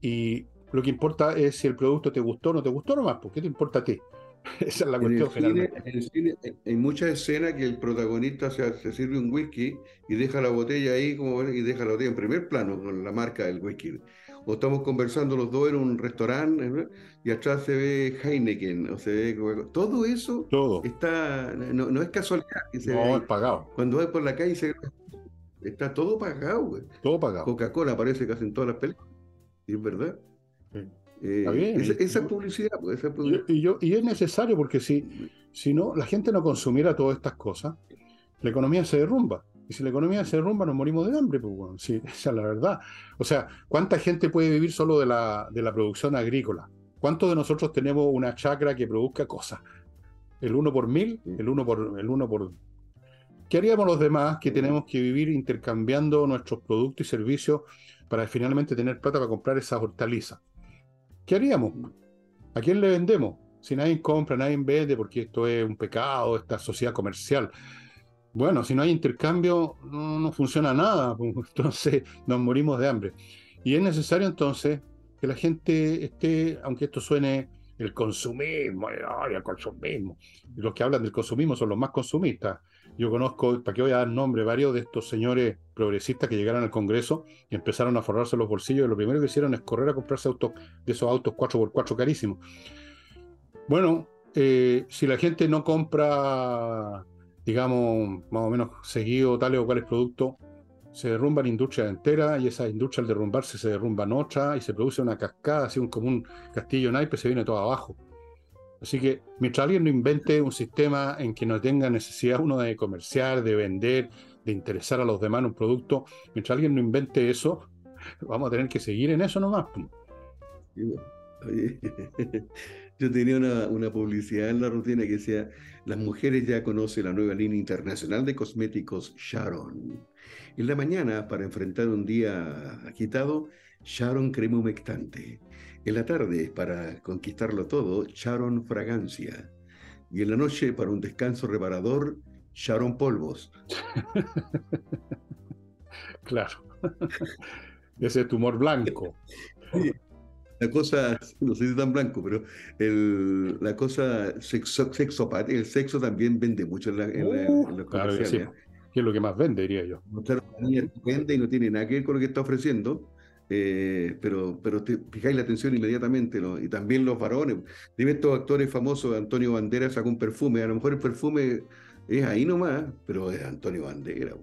Y lo que importa es si el producto te gustó o no te gustó nomás, ¿por qué te importa a ti? Esa es la
En
cuestión
el, cine,
generalmente.
en el cine hay- hay muchas escenas que el protagonista se, se sirve un whisky y deja la botella ahí como y deja la botella en primer plano con la marca del whisky. O estamos conversando los dos en un restaurante ¿no? y atrás se ve Heineken o se ve todo eso
Todo.
está no, no es casualidad que se ve
No, es pagado.
Cuando vas por la calle se está todo pagado, güey.
Todo pagado.
Coca-Cola aparece casi en todas las películas. Y es verdad.
Sí.
Eh,
Está bien,
esa, esa es publicidad, pues, esa publicidad.
y yo, y es necesario porque si, si no, la gente no consumiera todas estas cosas, la economía se derrumba. Y si la economía se derrumba, nos morimos de hambre, pues, bueno, sí, esa es la verdad. O sea, ¿cuánta gente puede vivir solo de la, de la producción agrícola? ¿Cuántos de nosotros tenemos una chacra que produzca cosas? ¿El uno por mil? ¿El uno por, el uno por ¿Qué haríamos los demás que tenemos que vivir intercambiando nuestros productos y servicios para finalmente tener plata para comprar esas hortalizas? ¿Qué haríamos? ¿A quién le vendemos? Si nadie compra, nadie vende, porque esto es un pecado, esta sociedad comercial. Bueno, si no hay intercambio, no, funciona nada, entonces nos morimos de hambre. Y es necesario entonces que la gente esté, aunque esto suene el consumismo, el consumismo, los que hablan del consumismo son los más consumistas yo conozco, para que voy a dar nombre, varios de estos señores progresistas que llegaron al Congreso y empezaron a forrarse los bolsillos y lo primero que hicieron es correr a comprarse autos de esos autos 4x4 carísimos. Bueno, eh, si la gente no compra, digamos, más o menos seguido tales o cuales productos, se derrumban industrias enteras y esa industria al derrumbarse se derrumban otras y se produce una cascada, así un, como un castillo naipe, se viene todo abajo. Así que mientras alguien no invente un sistema en que no tenga necesidad uno de comerciar, de vender, de interesar a los demás en un producto, mientras alguien no invente eso, vamos a tener que seguir en eso nomás.
yo tenía una, una, publicidad en la rutina que decía, las mujeres ya conocen la nueva línea internacional de cosméticos Sharon. En la mañana, para enfrentar un día agitado, Sharon crema humectante. En la tarde, para conquistarlo todo, Sharon Fragancia. Y en la noche, para un descanso reparador, Sharon Polvos.
claro. Ese tumor blanco.
La cosa, no sé si es tan blanco, pero el, la cosa sexo, el sexo también vende mucho en, la, en, los comerciales.
¿eh? que, es lo que más vende, diría yo.
Vende y no tiene nada que ver con lo que está ofreciendo eh, pero, pero te fijáis la atención inmediatamente, y también los varones. Dime estos actores famosos, Antonio Banderas sacó un perfume, a lo mejor el perfume es ahí nomás, pero es Antonio Banderas.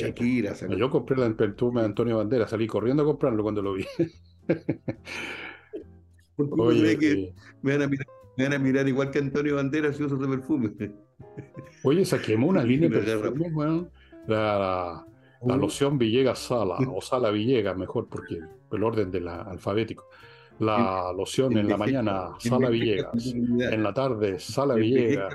Shakira
sacó... Yo compré el perfume de Antonio Banderas, salí corriendo a comprarlo cuando lo vi.
Oye, que me, van a mirar, me, van a mirar, igual que Antonio Banderas si uso ese perfume.
Oye, saquemos una línea de perfume, bueno, la, la loción Villegas Sala, o Sala Villegas, mejor porque el orden del alfabético. La loción en la mañana, Sala Villegas. En la tarde, Sala Villegas.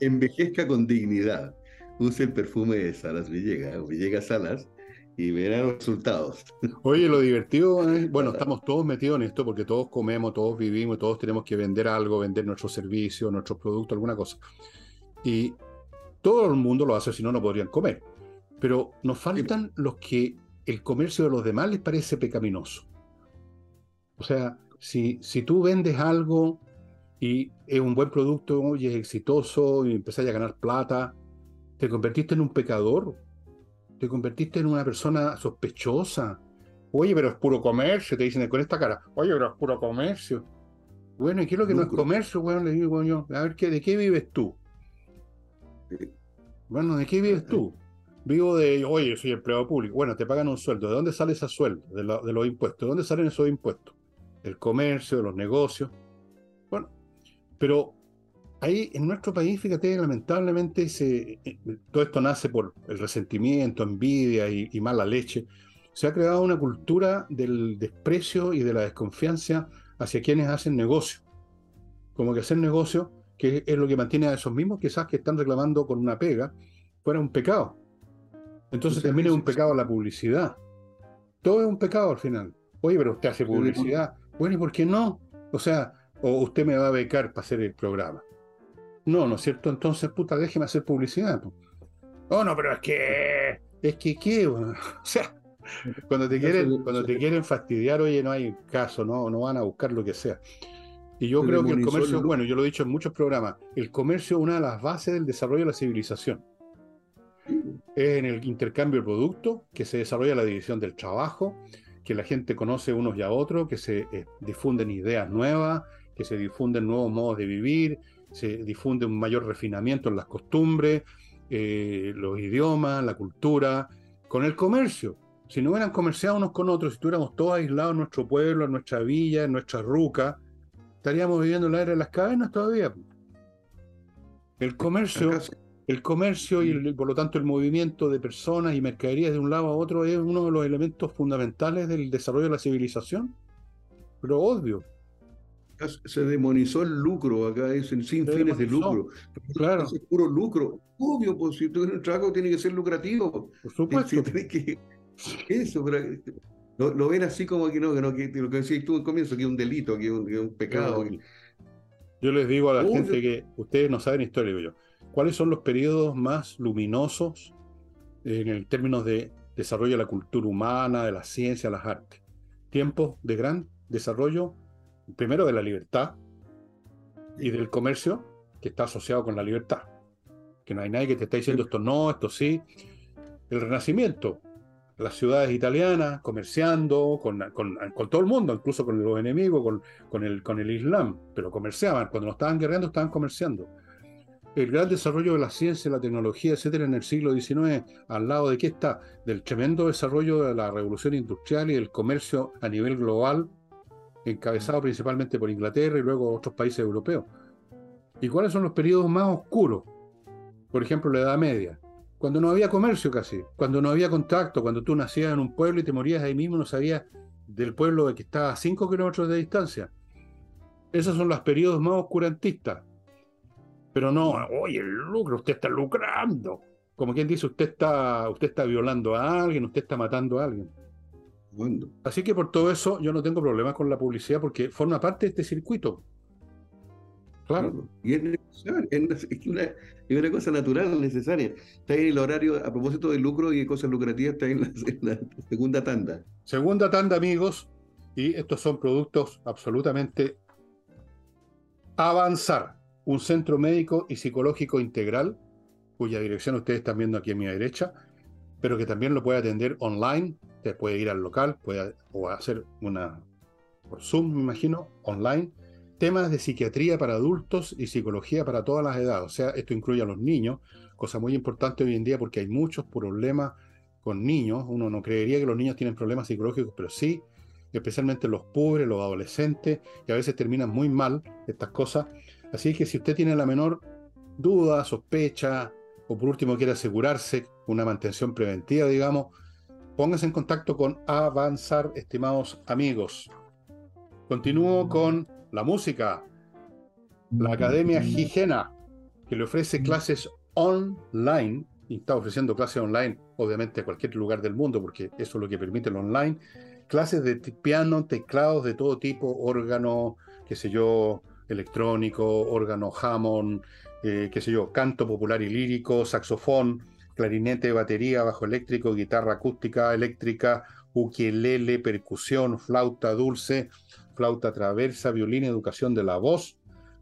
Envejezca con dignidad. Use el perfume de Salas Villegas, o Villegas Salas, y verá los resultados.
Oye, lo divertido es, bueno, estamos todos metidos en esto porque todos comemos, todos vivimos, todos tenemos que vender algo, vender nuestro servicio, nuestro producto, alguna cosa. Y todo el mundo lo hace, si no, no podrían comer. Pero nos faltan los que el comercio de los demás les parece pecaminoso. O sea, si, si tú vendes algo y es un buen producto y es exitoso y empezás a ganar plata, te convertiste en un pecador, te convertiste en una persona sospechosa. Oye, pero es puro comercio, te dicen con esta cara. Oye, pero es puro comercio. Bueno, ¿y qué es lo que no, es comercio? Bueno, le digo yo, a ver, ¿qué, ¿de qué vives tú? Bueno, ¿de qué vives tú? Vivo de, oye, soy empleado público. Bueno, te pagan un sueldo. ¿De dónde sale ese sueldo? De, los impuestos. ¿De dónde salen esos impuestos? Del comercio, de los negocios. Bueno, pero ahí en nuestro país, fíjate, lamentablemente se, eh, todo esto nace por el resentimiento, envidia y, y mala leche. Se ha creado una cultura del desprecio y de la desconfianza hacia quienes hacen negocio. Como que hacer negocio que es lo que mantiene a esos mismos quizás que están reclamando con una pega, fuera un pecado. Entonces también es un pecado la publicidad. Todo es un pecado al final. Oye, pero usted hace publicidad. Bueno, ¿y por qué no? O sea, o usted me va a becar para hacer el programa. No, ¿no es cierto? Entonces, puta, déjeme hacer publicidad. Oh, no, pero es que. Es que, ¿qué? O sea, cuando te quieren, cuando te quieren fastidiar, oye, no hay caso, no, no van a buscar lo que sea. Y yo creo que el comercio, bueno, yo lo he dicho en muchos programas, el comercio es una de las bases del desarrollo de la civilización. Es en el intercambio de productos que se desarrolla la división del trabajo, que la gente conoce unos y a otros, que se eh, difunden ideas nuevas, que se difunden nuevos modos de vivir, se difunde un mayor refinamiento en las costumbres, eh, los idiomas, la cultura, con el comercio. Si no hubieran comerciado unos con otros, si estuviéramos todos aislados en nuestro pueblo, en nuestra villa, en nuestra ruca, estaríamos viviendo en la era de las cavernas todavía. El comercio, El comercio y por lo tanto el movimiento de personas y mercaderías de un lado a otro es uno de los elementos fundamentales del desarrollo de la civilización. Pero obvio.
Se demonizó el lucro, acá dicen sin fines de lucro. Claro. Es puro lucro. Obvio, pues si tú un trabajo tiene que ser lucrativo.
Por supuesto.
que, eso, pero lo, ven así como que no, que, no, que lo que decías tú al comienzo, que es un delito, que es un, pecado.
Yo les digo a la gente que ustedes no saben historia, digo yo. ¿Cuáles son los periodos más luminosos en el términos de desarrollo de la cultura humana, de la ciencia, las artes? Tiempos de gran desarrollo, primero de la libertad y del comercio, que está asociado con la libertad. Que no hay nadie que te esté diciendo esto no, esto sí. El Renacimiento, las ciudades italianas comerciando con, todo el mundo, incluso con los enemigos, con, con, el, con el Islam, pero comerciaban. Cuando no estaban guerreando, estaban comerciando el gran desarrollo de la ciencia, la tecnología, etcétera, en el siglo XIX, al lado de qué está? Del tremendo desarrollo de la revolución industrial y del comercio a nivel global, encabezado principalmente por Inglaterra y luego otros países europeos. ¿Y cuáles son los periodos más oscuros? Por ejemplo, la Edad Media, cuando no había comercio casi, cuando no había contacto, cuando tú nacías en un pueblo y te morías ahí mismo, no sabías del pueblo que estaba a 5 kilómetros de distancia. Esos son los periodos más oscurantistas pero no, oye, el lucro, usted está lucrando. Como quien dice, usted está, usted está violando a alguien, usted está matando a alguien. Así que por todo eso yo no tengo problemas con la publicidad porque forma parte de este circuito.
Claro. Y es necesario, es una, es una cosa natural, necesaria. Está en el horario, a propósito de lucro y de cosas lucrativas, está en la segunda tanda.
Segunda tanda, amigos, y estos son productos absolutamente avanzar un centro médico y psicológico integral, cuya dirección ustedes están viendo aquí a mi derecha, pero que también lo puede atender online, te puede ir al local, puede o hacer una por Zoom, me imagino, online, temas de psiquiatría para adultos y psicología para todas las edades. O sea, esto incluye a los niños, cosa muy importante hoy en día porque hay muchos problemas con niños. Uno no creería que los niños tienen problemas psicológicos, pero sí, especialmente los pobres, los adolescentes, y a veces terminan muy mal estas cosas. Así que si usted tiene la menor duda, sospecha, o por último quiere asegurarse una mantención preventiva, digamos, póngase en contacto con Avanzar, estimados amigos. Continúo con la música. La Academia Higiena, que le ofrece clases online, y está ofreciendo clases online, obviamente a cualquier lugar del mundo, porque eso es lo que permite el online. Clases de piano, teclados de todo tipo, órgano, qué sé yo, electrónico, órgano Hammond, eh, qué sé yo, canto popular y lírico, saxofón, clarinete, batería, bajo eléctrico, guitarra acústica, eléctrica, ukelele, percusión, flauta dulce, flauta traversa, violín, educación de la voz,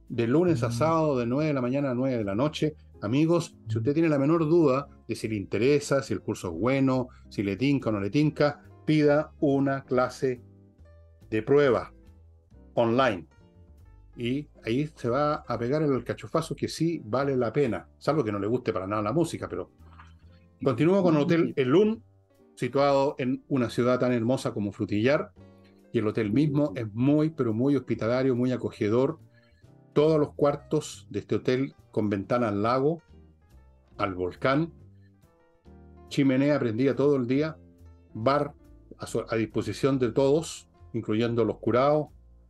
de lunes a mm. sábado de 9 de la mañana a 9 de la noche. Amigos, si usted tiene la menor duda de si le interesa, si el curso es bueno, si le tinca o no le tinca, pida una clase de prueba online y ahí se va a pegar el cachofazo que sí vale la pena, salvo que no le guste para nada la música, pero continúo con el Hotel Elun, situado en una ciudad tan hermosa como Frutillar, y el hotel mismo es muy, pero muy hospitalario, muy acogedor. Todos los cuartos de este hotel con ventana al lago, al volcán, chimenea prendida todo el día, bar a, a disposición de todos, incluyendo los curados,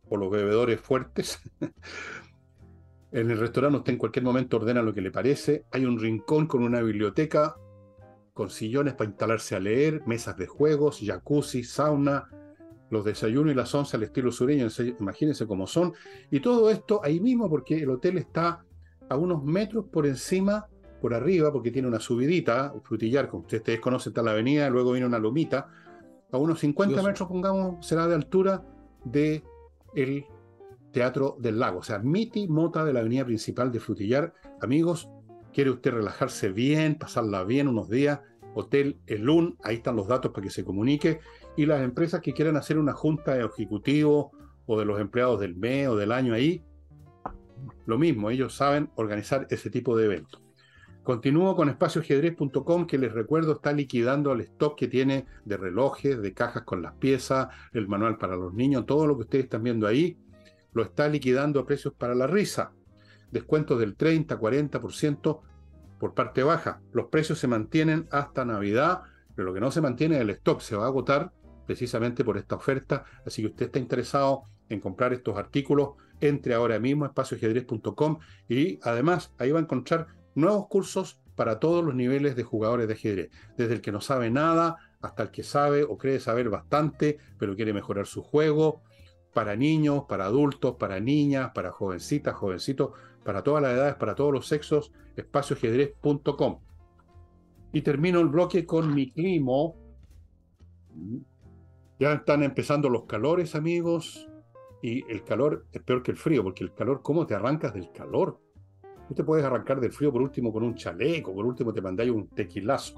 o los bebedores fuertes. en el restaurante usted en cualquier momento ordena lo que le parece. Hay un rincón con una biblioteca, con sillones para instalarse a leer, mesas de juegos, jacuzzi, sauna, los desayunos y las once al estilo sureño, imagínense cómo son. Y todo esto ahí mismo porque el hotel está a unos metros por encima, por arriba, porque tiene una subidita, frutillar, como ustedes conocen, está la avenida, luego viene una lomita, a unos 50 metros, pongamos, será de altura de el Teatro del Lago, o sea, Miti Mota de la avenida principal de Frutillar. Amigos, quiere usted relajarse bien, pasarla bien unos días, Hotel Elun, ahí están los datos para que se comunique, y las empresas que quieran hacer una junta de ejecutivos o de los empleados del mes o del año ahí, lo mismo, ellos saben organizar ese tipo de eventos. Continúo con espacioajedrez.com que les recuerdo está liquidando el stock que tiene de relojes, de cajas con las piezas, el manual para los niños, todo lo que ustedes están viendo ahí, lo está liquidando a precios para la risa. Descuentos del 30, 40% por parte baja. Los precios se mantienen hasta Navidad, pero lo que no se mantiene es el stock, se va a agotar precisamente por esta oferta. Así que usted está interesado en comprar estos artículos, entre ahora mismo a espacioajedrez.com y además ahí va a encontrar nuevos cursos para todos los niveles de jugadores de ajedrez, desde el que no sabe nada hasta el que sabe o cree saber bastante, pero quiere mejorar su juego, para niños, para adultos, para niñas, para jovencitas, jovencitos, para todas las edades, para todos los sexos, espacioajedrez.com. Y termino el bloque con mi clima. Ya están empezando los calores, amigos, y el calor es peor que el frío, porque el calor, ¿cómo te arrancas del calor? Tú te puedes arrancar del frío por último con un chaleco, por último te mandáis un tequilazo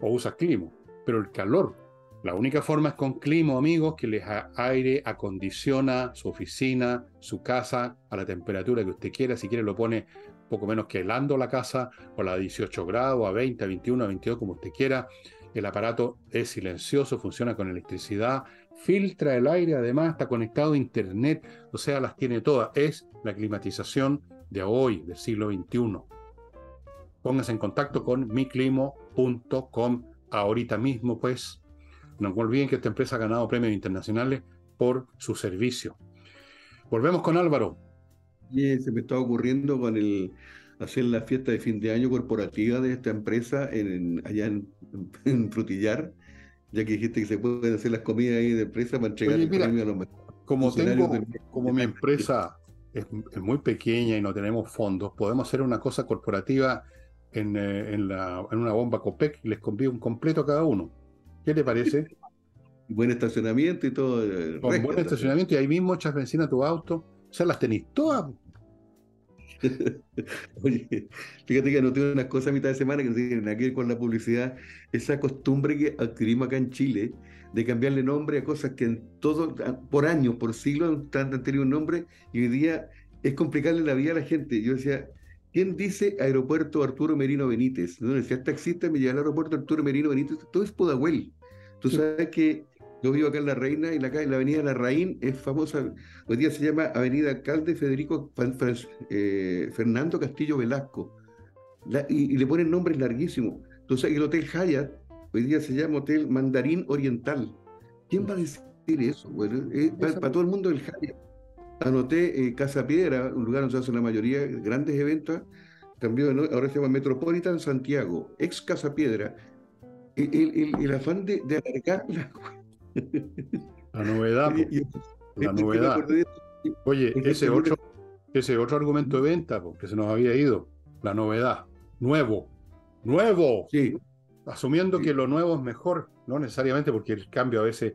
o usas clima, pero el calor, la única forma es con clima, amigos, que les aire acondiciona su oficina, su casa a la temperatura que usted quiera, si quiere lo pone poco menos que helando la casa, o a 18 grados, a 20, a 21, a 22, como usted quiera. El aparato es silencioso, funciona con electricidad, filtra el aire, además está conectado a internet, o sea, las tiene todas. Es la climatización de hoy, del siglo XXI. Póngase en contacto con miclimo.com ahorita mismo, pues. No olviden que esta empresa ha ganado premios internacionales por su servicio. Volvemos con Álvaro.
Y se me está ocurriendo con el hacer la fiesta de fin de año corporativa de esta empresa en, allá en, Frutillar, ya que dijiste que se pueden hacer las comidas ahí de empresa para entregar el premio a los
como tengo, como mi empresa es, muy pequeña y no tenemos fondos, podemos hacer una cosa corporativa en, eh, en, la, en una bomba COPEC y les convido un completo a cada uno. ¿Qué le parece?
buen estacionamiento y todo.
Con buen estacionamiento y ahí mismo echas benzina a tu auto. O sea, las tenéis todas.
Oye, fíjate que anoté unas cosas a mitad de semana que no tienen nada que ver con la publicidad. Esa costumbre que adquirimos acá en Chile de cambiarle nombre a cosas que en todo, por años, por siglos han tenido un nombre y hoy día es complicarle la vida a la gente. Yo decía, ¿quién dice Aeropuerto Arturo Merino Benítez? No decía, hasta existe, me lleva al Aeropuerto Arturo Merino Benítez, todo es Pudahuel. Tú sabes que yo vivo acá en La Reina y la, la avenida La Raín es famosa, hoy día se llama Avenida Alcalde Federico eh, Fernando Castillo Velasco. y, le ponen nombres larguísimos. Entonces el Hotel Hyatt hoy día se llama Hotel Mandarín Oriental. ¿Quién va a decir eso? Bueno, para, todo el mundo el Hyatt. Anoté eh, Casa Piedra, un lugar donde se hacen la mayoría de grandes eventos. Cambió, ahora se llama Metropolitan Santiago, ex Casa Piedra. El, afán de, de alargar la
la novedad. la novedad. Oye, ese otro, ese otro argumento de venta, porque se nos había ido. La novedad. Nuevo. Nuevo.
Sí.
Asumiendo que lo nuevo es mejor, no necesariamente porque el cambio a veces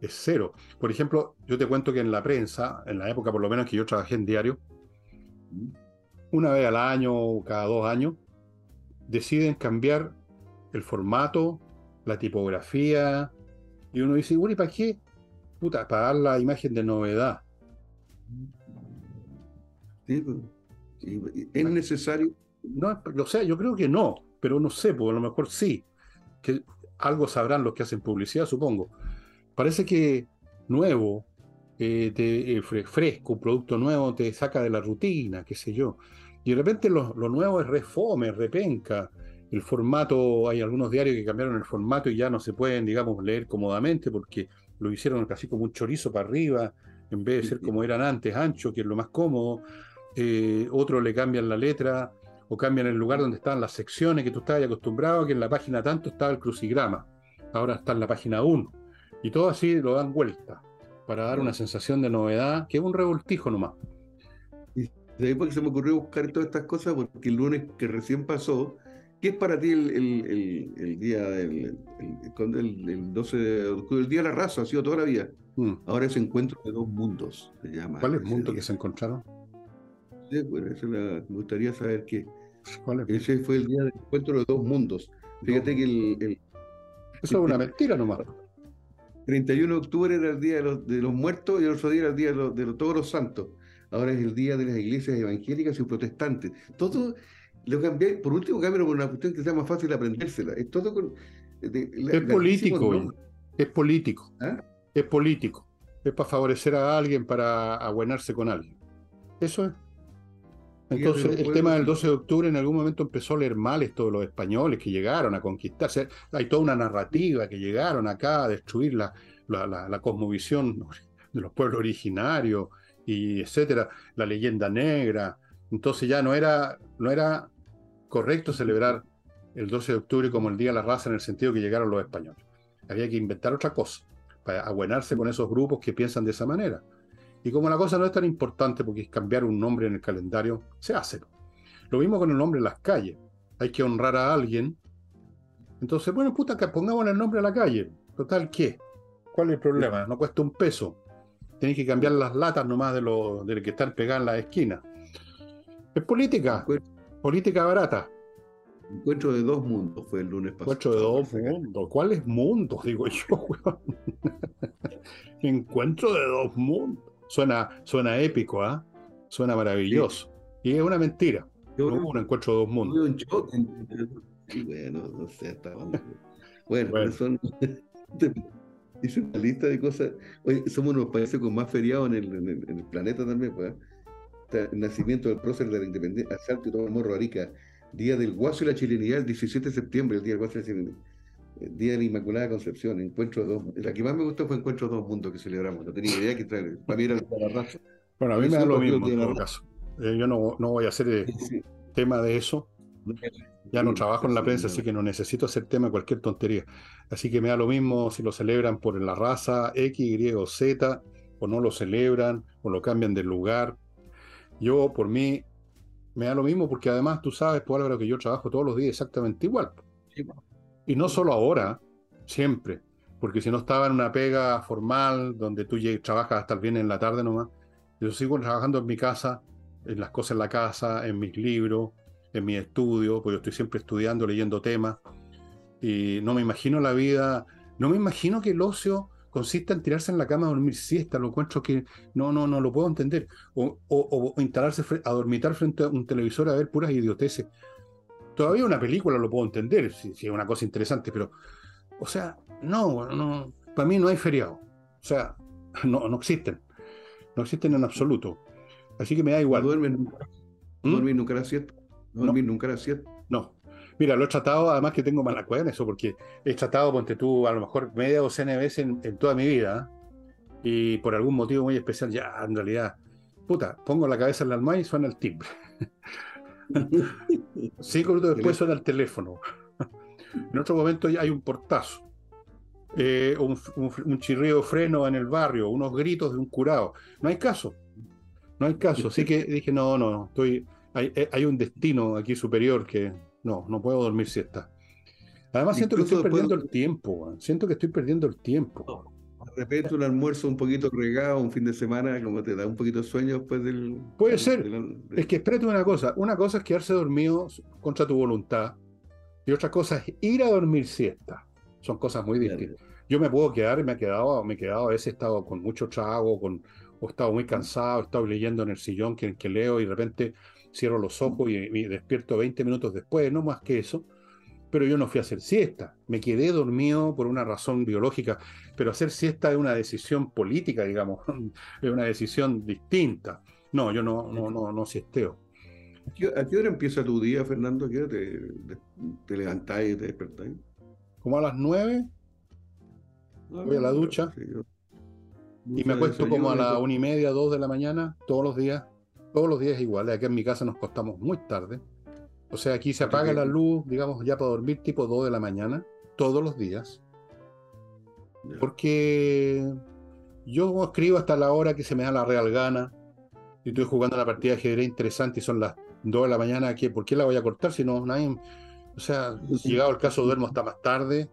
es cero. Por ejemplo, yo te cuento que en la prensa, en la época por lo menos que yo trabajé en diario, una vez al año, cada dos años, deciden cambiar el formato, la tipografía, y uno dice, ¿y para qué? Puta, para dar la imagen de novedad.
¿Es necesario?
No, o sea, yo creo que no, pero no sé, porque a lo mejor sí. Que algo sabrán los que hacen publicidad, supongo. Parece que nuevo, eh, te, eh, fresco, un producto nuevo te saca de la rutina, qué sé yo. Y de repente lo, nuevo es refome, repenca el formato, hay algunos diarios que cambiaron el formato y ya no se pueden, digamos, leer cómodamente porque lo hicieron casi como un chorizo para arriba, en vez de ser como eran antes, ancho, que es lo más cómodo. Eh, otros le cambian la letra o cambian el lugar donde estaban las secciones que tú estabas acostumbrado, que en la página tanto estaba el crucigrama, ahora está en la página 1. Y todo así lo dan vuelta para dar una sensación de novedad, que es un revoltijo nomás.
Y de ahí porque se me ocurrió buscar todas estas cosas, porque el lunes que recién pasó, ¿Qué es para ti el, día del el, 12 de octubre? El día de la raza, ha sido toda la vida. Mm. Ahora es encuentro de dos mundos, se llama.
¿Cuál es el mundo que se encontraron?
Sí, bueno, eso me gustaría saber qué. ¿Cuál es? Ese fue el día del encuentro de dos mundos. Fíjate que el,
Eso es una mentira nomás.
31 de octubre era el día de los, de los muertos y el otro día era el día de, los, de todos los santos. Ahora es el día de las iglesias evangélicas y protestantes. Todo lo cambié, por último, cámbialo por una cuestión que sea más fácil aprendérsela. Es todo con.
es, político, es político, ¿Ah? es político. Es para favorecer a alguien, para abuenarse con alguien. Eso es. Entonces, el tema del 12 de octubre en algún momento empezó a leer mal esto de los españoles que llegaron a conquistarse. Hay toda una narrativa que llegaron acá a destruir la, la, cosmovisión de los pueblos originarios y etcétera, la leyenda negra. Entonces ya no era, no era correcto celebrar el 12 de octubre como el Día de la Raza en el sentido que llegaron los españoles. Había que inventar otra cosa para abuenarse con esos grupos que piensan de esa manera. Y como la cosa no es tan importante porque es cambiar un nombre en el calendario, se hace. Lo mismo con el nombre en las calles. Hay que honrar a alguien. Entonces, bueno, puta, que pongamos el nombre a la calle. Total, ¿qué? ¿Cuál es el problema? No cuesta un peso. Tenéis que cambiar las latas nomás de lo de que están pegadas en la esquina. Es política. Política barata.
Encuentro de dos mundos fue el lunes pasado.
Encuentro de dos mundos. ¿Cuáles mundos? Digo yo, Encuentro de dos mundos. Suena, suena épico, ¿ah? Suena maravilloso. Y es una mentira. no hubo un encuentro de dos mundos. Bueno, no sé hasta
dónde. Bueno, bueno. son. Hice una lista de cosas. Oye, somos unos países con más feriados en el, planeta también, pues. El nacimiento del prócer de la independencia, asalto y todo el morro Arica, Día del Guaso y la Chilenidad, el 17 de septiembre, el Día del Guaso y la Chilenidad. Día de la Inmaculada Concepción, Encuentro dos. La que más me gustó fue Encuentro dos mundos que celebramos. No tenía idea que traer. Para mí era la raza.
Bueno, a mí me da lo mismo en todo caso. Eh, yo no, no, voy a hacer eh, tema de eso. Ya no trabajo en la prensa, así que no necesito hacer tema de cualquier tontería. Así que me da lo mismo si lo celebran por la raza X, Y o Z, o no lo celebran, o lo cambian de lugar. Yo, por mí, me da lo mismo porque además tú sabes, por algo que yo trabajo todos los días exactamente igual. Y no solo ahora, siempre. Porque si no estaba en una pega formal donde tú trabajas hasta el viernes en la tarde nomás, yo sigo trabajando en mi casa, en las cosas en la casa, en mis libros, en mi estudio, porque yo estoy siempre estudiando, leyendo temas. Y no me imagino la vida, no me imagino que el ocio consista en tirarse en la cama a dormir siesta, lo encuentro que no, no, no lo puedo entender. O instalarse a dormitar frente a un televisor a ver puras idioteces. Todavía una película lo puedo entender, si, es una cosa interesante, pero, o sea, no, no, para mí no hay feriado. O sea, no, no existen. No existen en absoluto. Así que me da igual.
No duermen nunca. ¿Mm? dormir nunca era cierto. No dormir nunca era cierto.
No. Mira, lo he tratado, además que tengo mala cueva en eso, porque he tratado, ponte tú, a lo mejor media docena de veces en, en toda mi vida, y por algún motivo muy especial, ya, en realidad, puta, pongo la cabeza en la almohada y suena el timbre. Cinco minutos después suena el teléfono. En otro momento hay un portazo, eh, un, chirrido de freno en el barrio, unos gritos de un curado. No hay caso. No hay caso. Así que dije, no, no, estoy, hay, eh, hay un destino aquí superior que no, no puedo dormir siesta. Además siento que estoy perdiendo el tiempo. Siento que estoy perdiendo el tiempo.
De repente un almuerzo un poquito regado, un fin de semana, como te da un poquito de sueño después del...
Puede ser. Es que espérate una cosa. Una cosa es quedarse dormido contra tu voluntad y otra cosa es ir a dormir siesta. Son cosas muy distintas. Yo me puedo quedar, me he quedado, me he quedado, a veces he estado con mucho trago, con, o he estado muy cansado, he estado leyendo en el sillón que, que leo y de repente cierro los ojos y, y despierto 20 minutos después, no más que eso pero yo no fui a hacer siesta. Me quedé dormido por una razón biológica, pero hacer siesta es una decisión política, digamos, es una decisión distinta. No, yo no, no, no, no siesteo.
¿A qué hora empieza tu día, Fernando? ¿A qué hora te, te, levantáis y te despertáis?
Como a las nueve. Voy a la ducha. y me acuesto como a las una y media, dos de la mañana, todos los días. Todos los días igual. Aquí en mi casa nos costamos muy tarde. O sea, aquí se apaga la luz, digamos, ya para dormir tipo 2 de la mañana, todos los días. Porque yo escribo hasta la hora que se me da la real gana. Y estoy jugando una partida de ajedrez interesante y son las 2 de la mañana, ¿por qué la voy a cortar si no nadie... O sea, llegado el caso duermo hasta más tarde.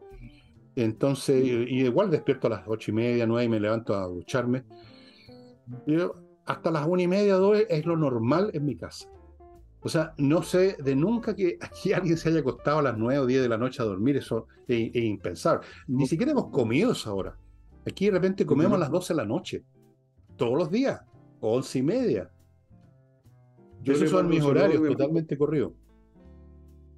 Entonces, y igual despierto a las ocho y media, nueve y me levanto a ducharme. hasta las una y media, dos es lo normal en mi casa. O sea, no sé de nunca que aquí alguien se haya acostado a las 9 o 10 de la noche a dormir, eso es, impensable. Ni siquiera hemos comido esa hora. Aquí de repente comemos a las 12 de la noche, todos los días, o 11 y media. Yo Esos son mis horarios, totalmente corridos.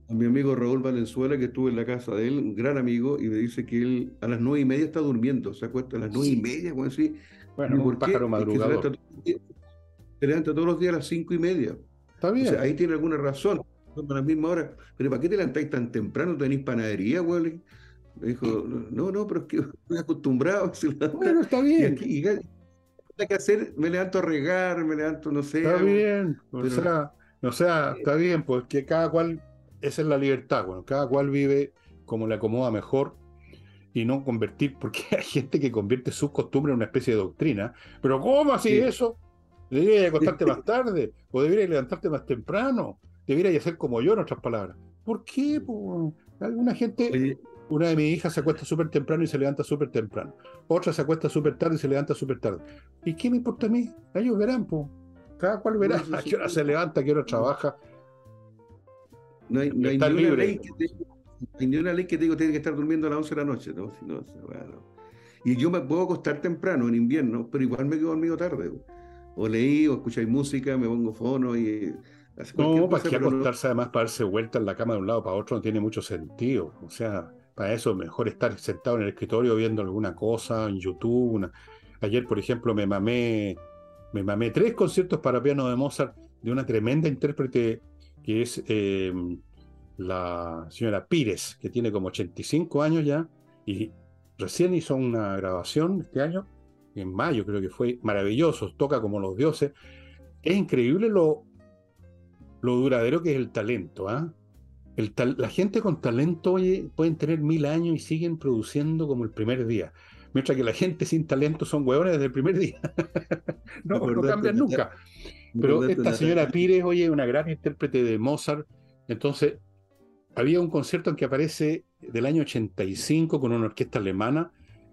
A mi amigo Raúl Valenzuela, que estuve en la casa de él, un gran amigo, y me dice que él a las 9 y media está durmiendo, se acuesta a las 9 y media, como así.
Bueno, un pájaro madrugador.
Se levanta, todos los días a las 5 y media
Está bien.
ahí tiene alguna razón. A la misma hora. Pero ¿para qué te levantáis tan temprano? ¿Tenéis panadería, güey? Me dijo, no, no, pero es que estoy acostumbrado.
Bueno, está bien.
Y que hacer? Me levanto a regar, me levanto, no sé.
Está bien. O sea, o sea, está bien, pues que cada cual, esa es la libertad, bueno, cada cual vive como le acomoda mejor y no convertir, porque hay gente que convierte sus costumbres en una especie de doctrina. Pero ¿cómo así eso? Deberías acostarte más tarde, o deberías levantarte más temprano, deberías hacer como yo, en otras palabras. ¿Por qué? Alguna gente, una de mis hijas se acuesta súper temprano y se levanta súper temprano. Otra se acuesta súper tarde y se levanta súper tarde. ¿Y qué me importa a mí? Ellos verán, pues. Cada cual verá a qué hora se levanta, a qué hora trabaja.
No hay, no hay ni una ley que te, una ley que te digo tiene que estar durmiendo a las 11 de la noche. ¿no? Si no, bueno. Y yo me puedo acostar temprano en invierno, pero igual me quedo dormido tarde. O leí, o escucháis música, me pongo fono y...
No, para qué acostarse además para darse vuelta en la cama de un lado para otro no tiene mucho sentido. O sea, para eso mejor estar sentado en el escritorio viendo alguna cosa en YouTube. Una... Ayer, por ejemplo, me mamé, me mamé tres conciertos para piano de Mozart de una tremenda intérprete que es eh, la señora Pires, que tiene como 85 años ya, y recién hizo una grabación este año, en mayo creo que fue, maravilloso, toca como los dioses. Es increíble lo, lo duradero que es el talento, ¿ah? la gente con talento oye, pueden tener mil años y siguen produciendo como el primer día. Mientras que la gente sin talento son huevones desde el primer día. no, no cambian nunca. Pero esta señora Pires, oye, una gran intérprete de Mozart. Entonces, había un concierto en que aparece del año 85 con una orquesta alemana,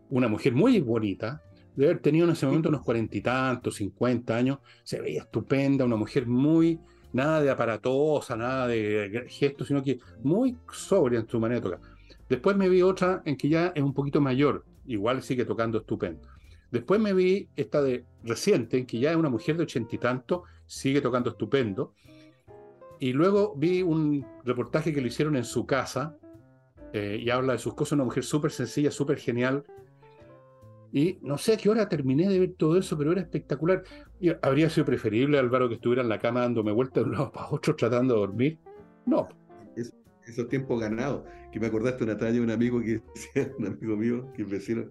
una mujer muy bonita, de haber tenido en ese momento unos cuarenta y tantos, cincuenta años, se veía estupenda, una mujer muy nada de aparatosa, nada de gestos, sino que muy sobria en su manera de tocar. Después me vi otra en que ya es un poquito mayor, igual sigue tocando estupendo. Después me vi esta de reciente, en que ya es una mujer de ochenta y tanto, sigue tocando estupendo. Y luego vi un reportaje que le hicieron en su casa eh, y habla de sus cosas, una mujer súper sencilla, súper genial, y no sé a qué hora terminé de ver todo eso, pero era espectacular. Y habría sido preferible, Álvaro, que estuviera en la cama dándome vueltas de un lado para otro tratando de dormir. No.
esos tiempos ganados. Que me acordaste una talla de un amigo que decía, un amigo mío, que vecino,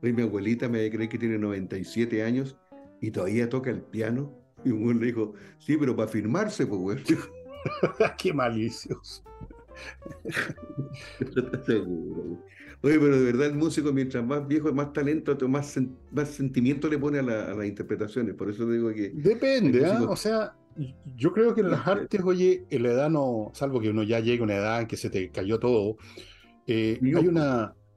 oye, mi abuelita me cree que tiene 97 años y todavía toca el piano. Y un le dijo, sí, pero para firmarse, pues, güey.
qué malicios.
Oye, pero de verdad el músico, mientras más viejo, más talento, más, más sentimiento le pone a, las interpretaciones. Por eso digo que.
Depende, ¿ah? o sea, yo creo que en las artes, oye, en la edad no, salvo que uno ya llegue a una edad en que se te cayó todo, eh, hay un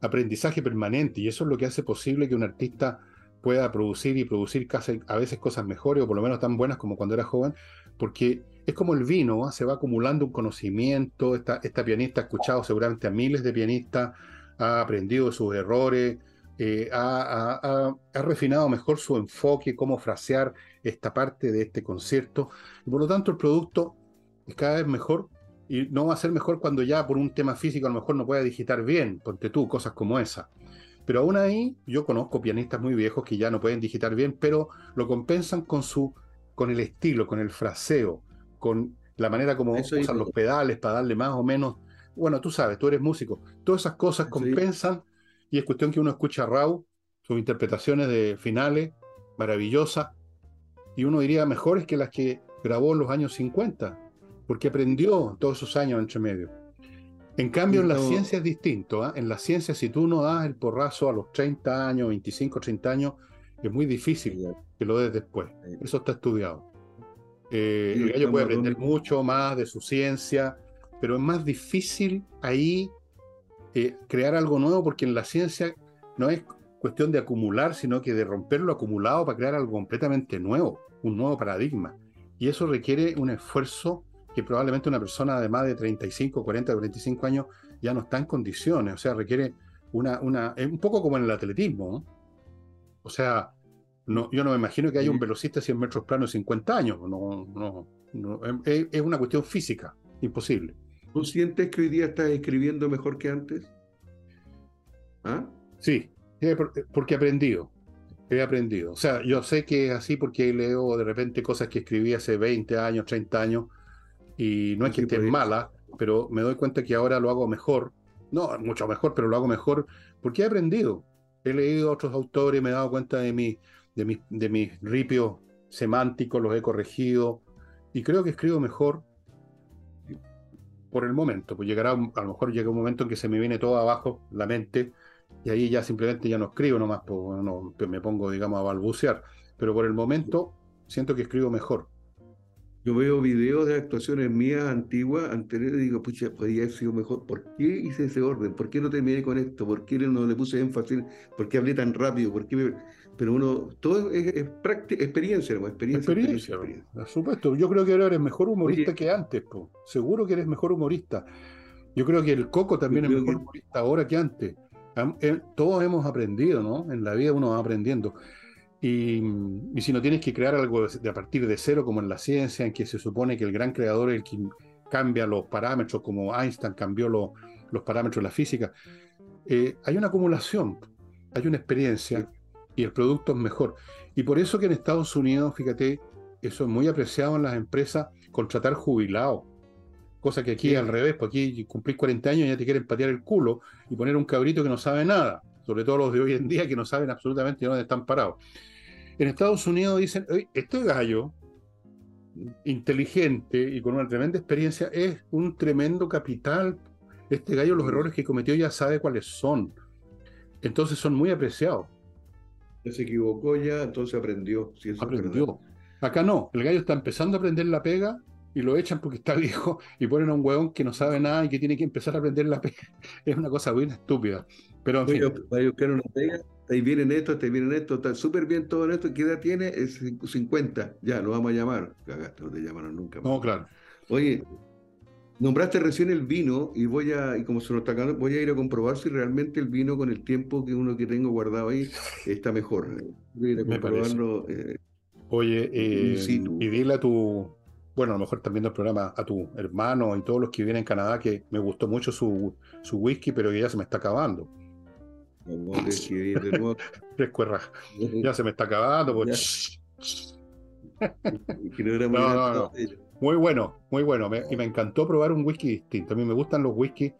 aprendizaje permanente y eso es lo que hace posible que un artista pueda producir y producir casi, a veces cosas mejores o por lo menos tan buenas como cuando era joven, porque es como el vino, ¿ah? se va acumulando un conocimiento, esta, esta pianista ha escuchado seguramente a miles de pianistas, ha aprendido de sus errores, eh, ha, refinado mejor su enfoque, cómo frasear esta parte de este concierto. Y por lo tanto, el producto es cada vez mejor y no va a ser mejor cuando ya por un tema físico a lo mejor no pueda digitar bien, ponte tú, cosas como esa. Pero aún ahí, yo conozco pianistas muy viejos que ya no pueden digitar bien, pero lo compensan con su con el estilo, con el fraseo, con la manera como usan los pedales para darle más o menos bueno, tú sabes, tú eres músico, todas esas cosas compensan y es cuestión que uno escucha a Raúl, sus interpretaciones de finales maravillosas, y uno diría mejores que las que grabó en los años 50, porque aprendió todos esos años entre medio. En cambio, en la ciencia es distinto. ¿ah? En la ciencia, si tú no das el porrazo a los 30 años, 25, 30 años, es muy difícil que lo des después. Eso está estudiado. Eh, el gallo puede aprender mucho más de su ciencia, pero es más difícil ahí eh, crear algo nuevo porque en la ciencia no es cuestión de acumular, sino que de romper lo acumulado para crear algo completamente nuevo, un nuevo paradigma. Y eso requiere un esfuerzo que probablemente una persona de más de 35, 40, 45 años ya no está en condiciones. O sea, requiere una, una un poco como en el atletismo. O sea, no, yo no me imagino que haya un velocista de 100 metros plano de 50 años. No, no, no es una cuestión física, imposible.
¿Tú sientes que hoy día estás escribiendo mejor que antes?
¿Ah? Sí, porque he aprendido. He aprendido. O sea, yo sé que es así porque leo de repente cosas que escribí hace 20 años, 30 años, Y no es que esté mala, pero me doy cuenta que ahora lo hago mejor. No, mucho mejor, pero lo hago mejor porque he aprendido. He leído a otros autores, me he dado cuenta de, mi, de, mi, de mis ripios semánticos, los he corregido y creo que escribo mejor por el momento. Pues llegará, a lo mejor llega un momento en que se me viene todo abajo la mente y ahí ya simplemente ya no escribo nomás, pues, no, me pongo, digamos, a balbucear. Pero por el momento siento que escribo mejor.
Yo veo videos de actuaciones mías antiguas, anteriores, y digo, pucha, podría haber sido mejor. ¿Por qué hice ese orden? ¿Por qué no terminé con esto? ¿Por qué no le puse énfasis? ¿Por qué hablé tan rápido? ¿Por qué Pero uno, todo es, experiencia, ¿no? experiencia,
experiencia, Por supuesto, yo creo que ahora eres mejor humorista que antes, po. seguro que eres mejor humorista. Yo creo que el Coco también es mejor humorista ahora que antes. Eh, todos hemos aprendido, ¿no? En la vida uno va aprendiendo. Y, si no tienes que crear algo de, a partir de cero, como en la ciencia, en que se supone que el gran creador es el que cambia los parámetros, como Einstein cambió los parámetros de la física, eh, hay una acumulación, hay una experiencia y el producto es mejor. Y por eso que en Estados Unidos, fíjate, eso es muy apreciado en las empresas, contratar jubilados. Cosa que aquí al revés, porque aquí cumplís 40 años y ya te quieren patear el culo y poner un cabrito que no sabe nada, sobre todo los de hoy en día que no saben absolutamente dónde están parados. En Estados Unidos dicen, este gallo, inteligente y con una tremenda experiencia, es un tremendo capital. Este gallo los errores que cometió ya sabe cuáles son. Entonces son muy apreciados.
Se equivocó ya, entonces aprendió.
aprendió. Acá no, el gallo está empezando a aprender la pega y lo echan porque está viejo y ponen a un hueón que no sabe nada y que tiene que empezar a aprender la pega. Es una cosa muy estúpida. Pero en fin.
una pega, ahí vienen esto, te vienen esto, está súper bien todo esto. ¿Qué edad tiene? Es 50. Ya, lo vamos a llamar. Cagaste, no te llamaron nunca.
No, claro.
Oye, nombraste recién el vino y voy a, y como se nos está acabando, voy a ir a comprobar si realmente el vino con el tiempo que uno que tengo guardado ahí está mejor. Voy a ir a comprobarlo.
Eh, Oye, eh, y dile a tu, bueno, a lo mejor están viendo el programa a tu hermano y todos los que vienen en Canadá, que me gustó mucho su, su whisky, pero que ya se me está acabando. ya se me está acabando. Pues. Muy bueno, muy bueno. y me encantó probar un whisky distinto. A mí me gustan los whisky.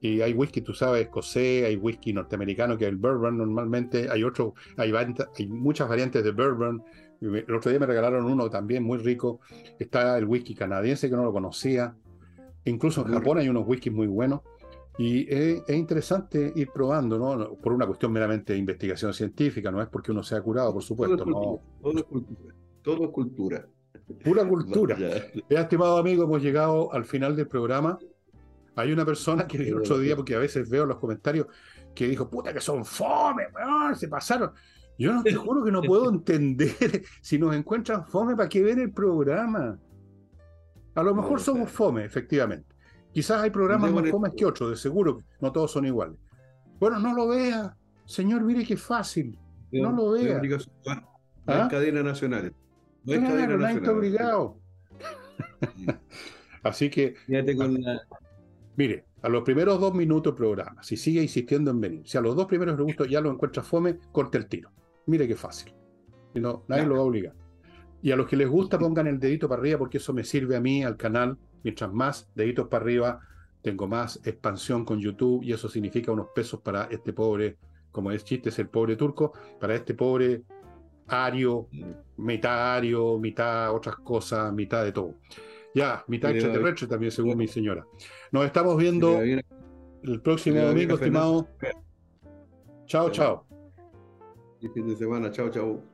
Y hay whisky, tú sabes, escocés, hay whisky norteamericano, que es el bourbon normalmente. Hay otro, hay, hay muchas variantes de bourbon el otro día me regalaron uno también muy rico. Está el whisky canadiense que no lo conocía. Incluso en Japón hay unos whiskies muy buenos. Y es, interesante ir probando, ¿no? Por una cuestión meramente de investigación científica, no es porque uno sea curado, por supuesto. Todo
es cultura. Todo es cultura.
Pura cultura. estimado amigo, hemos llegado al final del programa. Hay una persona que el otro día, porque a veces veo los comentarios, que dijo, puta que son fome, se pasaron. Yo no te juro que no puedo entender si nos encuentran fome, ¿para qué ven el programa? A lo mejor somos fome, efectivamente. Quizás hay programas más fomes que otros, de seguro, no todos son iguales. Bueno, no lo vea. Señor, mire qué fácil. No lo vea. No
¿Ah? cadena nacional.
No claro, cadena nacional. está obligado. Así que. Mire, a los primeros dos minutos del programa, si sigue insistiendo en venir, si a los dos primeros minutos ya lo encuentra fome, corte el tiro. Mire qué fácil. Y no, nadie lo va a obligar. Y a los que les gusta pongan el dedito para arriba porque eso me sirve a mí, al canal. Mientras más deditos para arriba, tengo más expansión con YouTube y eso significa unos pesos para este pobre, como es chiste, es el pobre turco, para este pobre ario, mitad ario, mitad otras cosas, mitad de todo. Ya, mitad extraterrestre también, según mi señora. Nos estamos viendo el próximo domingo, estimado. Chao, chao
fin de semana. Chao, chao.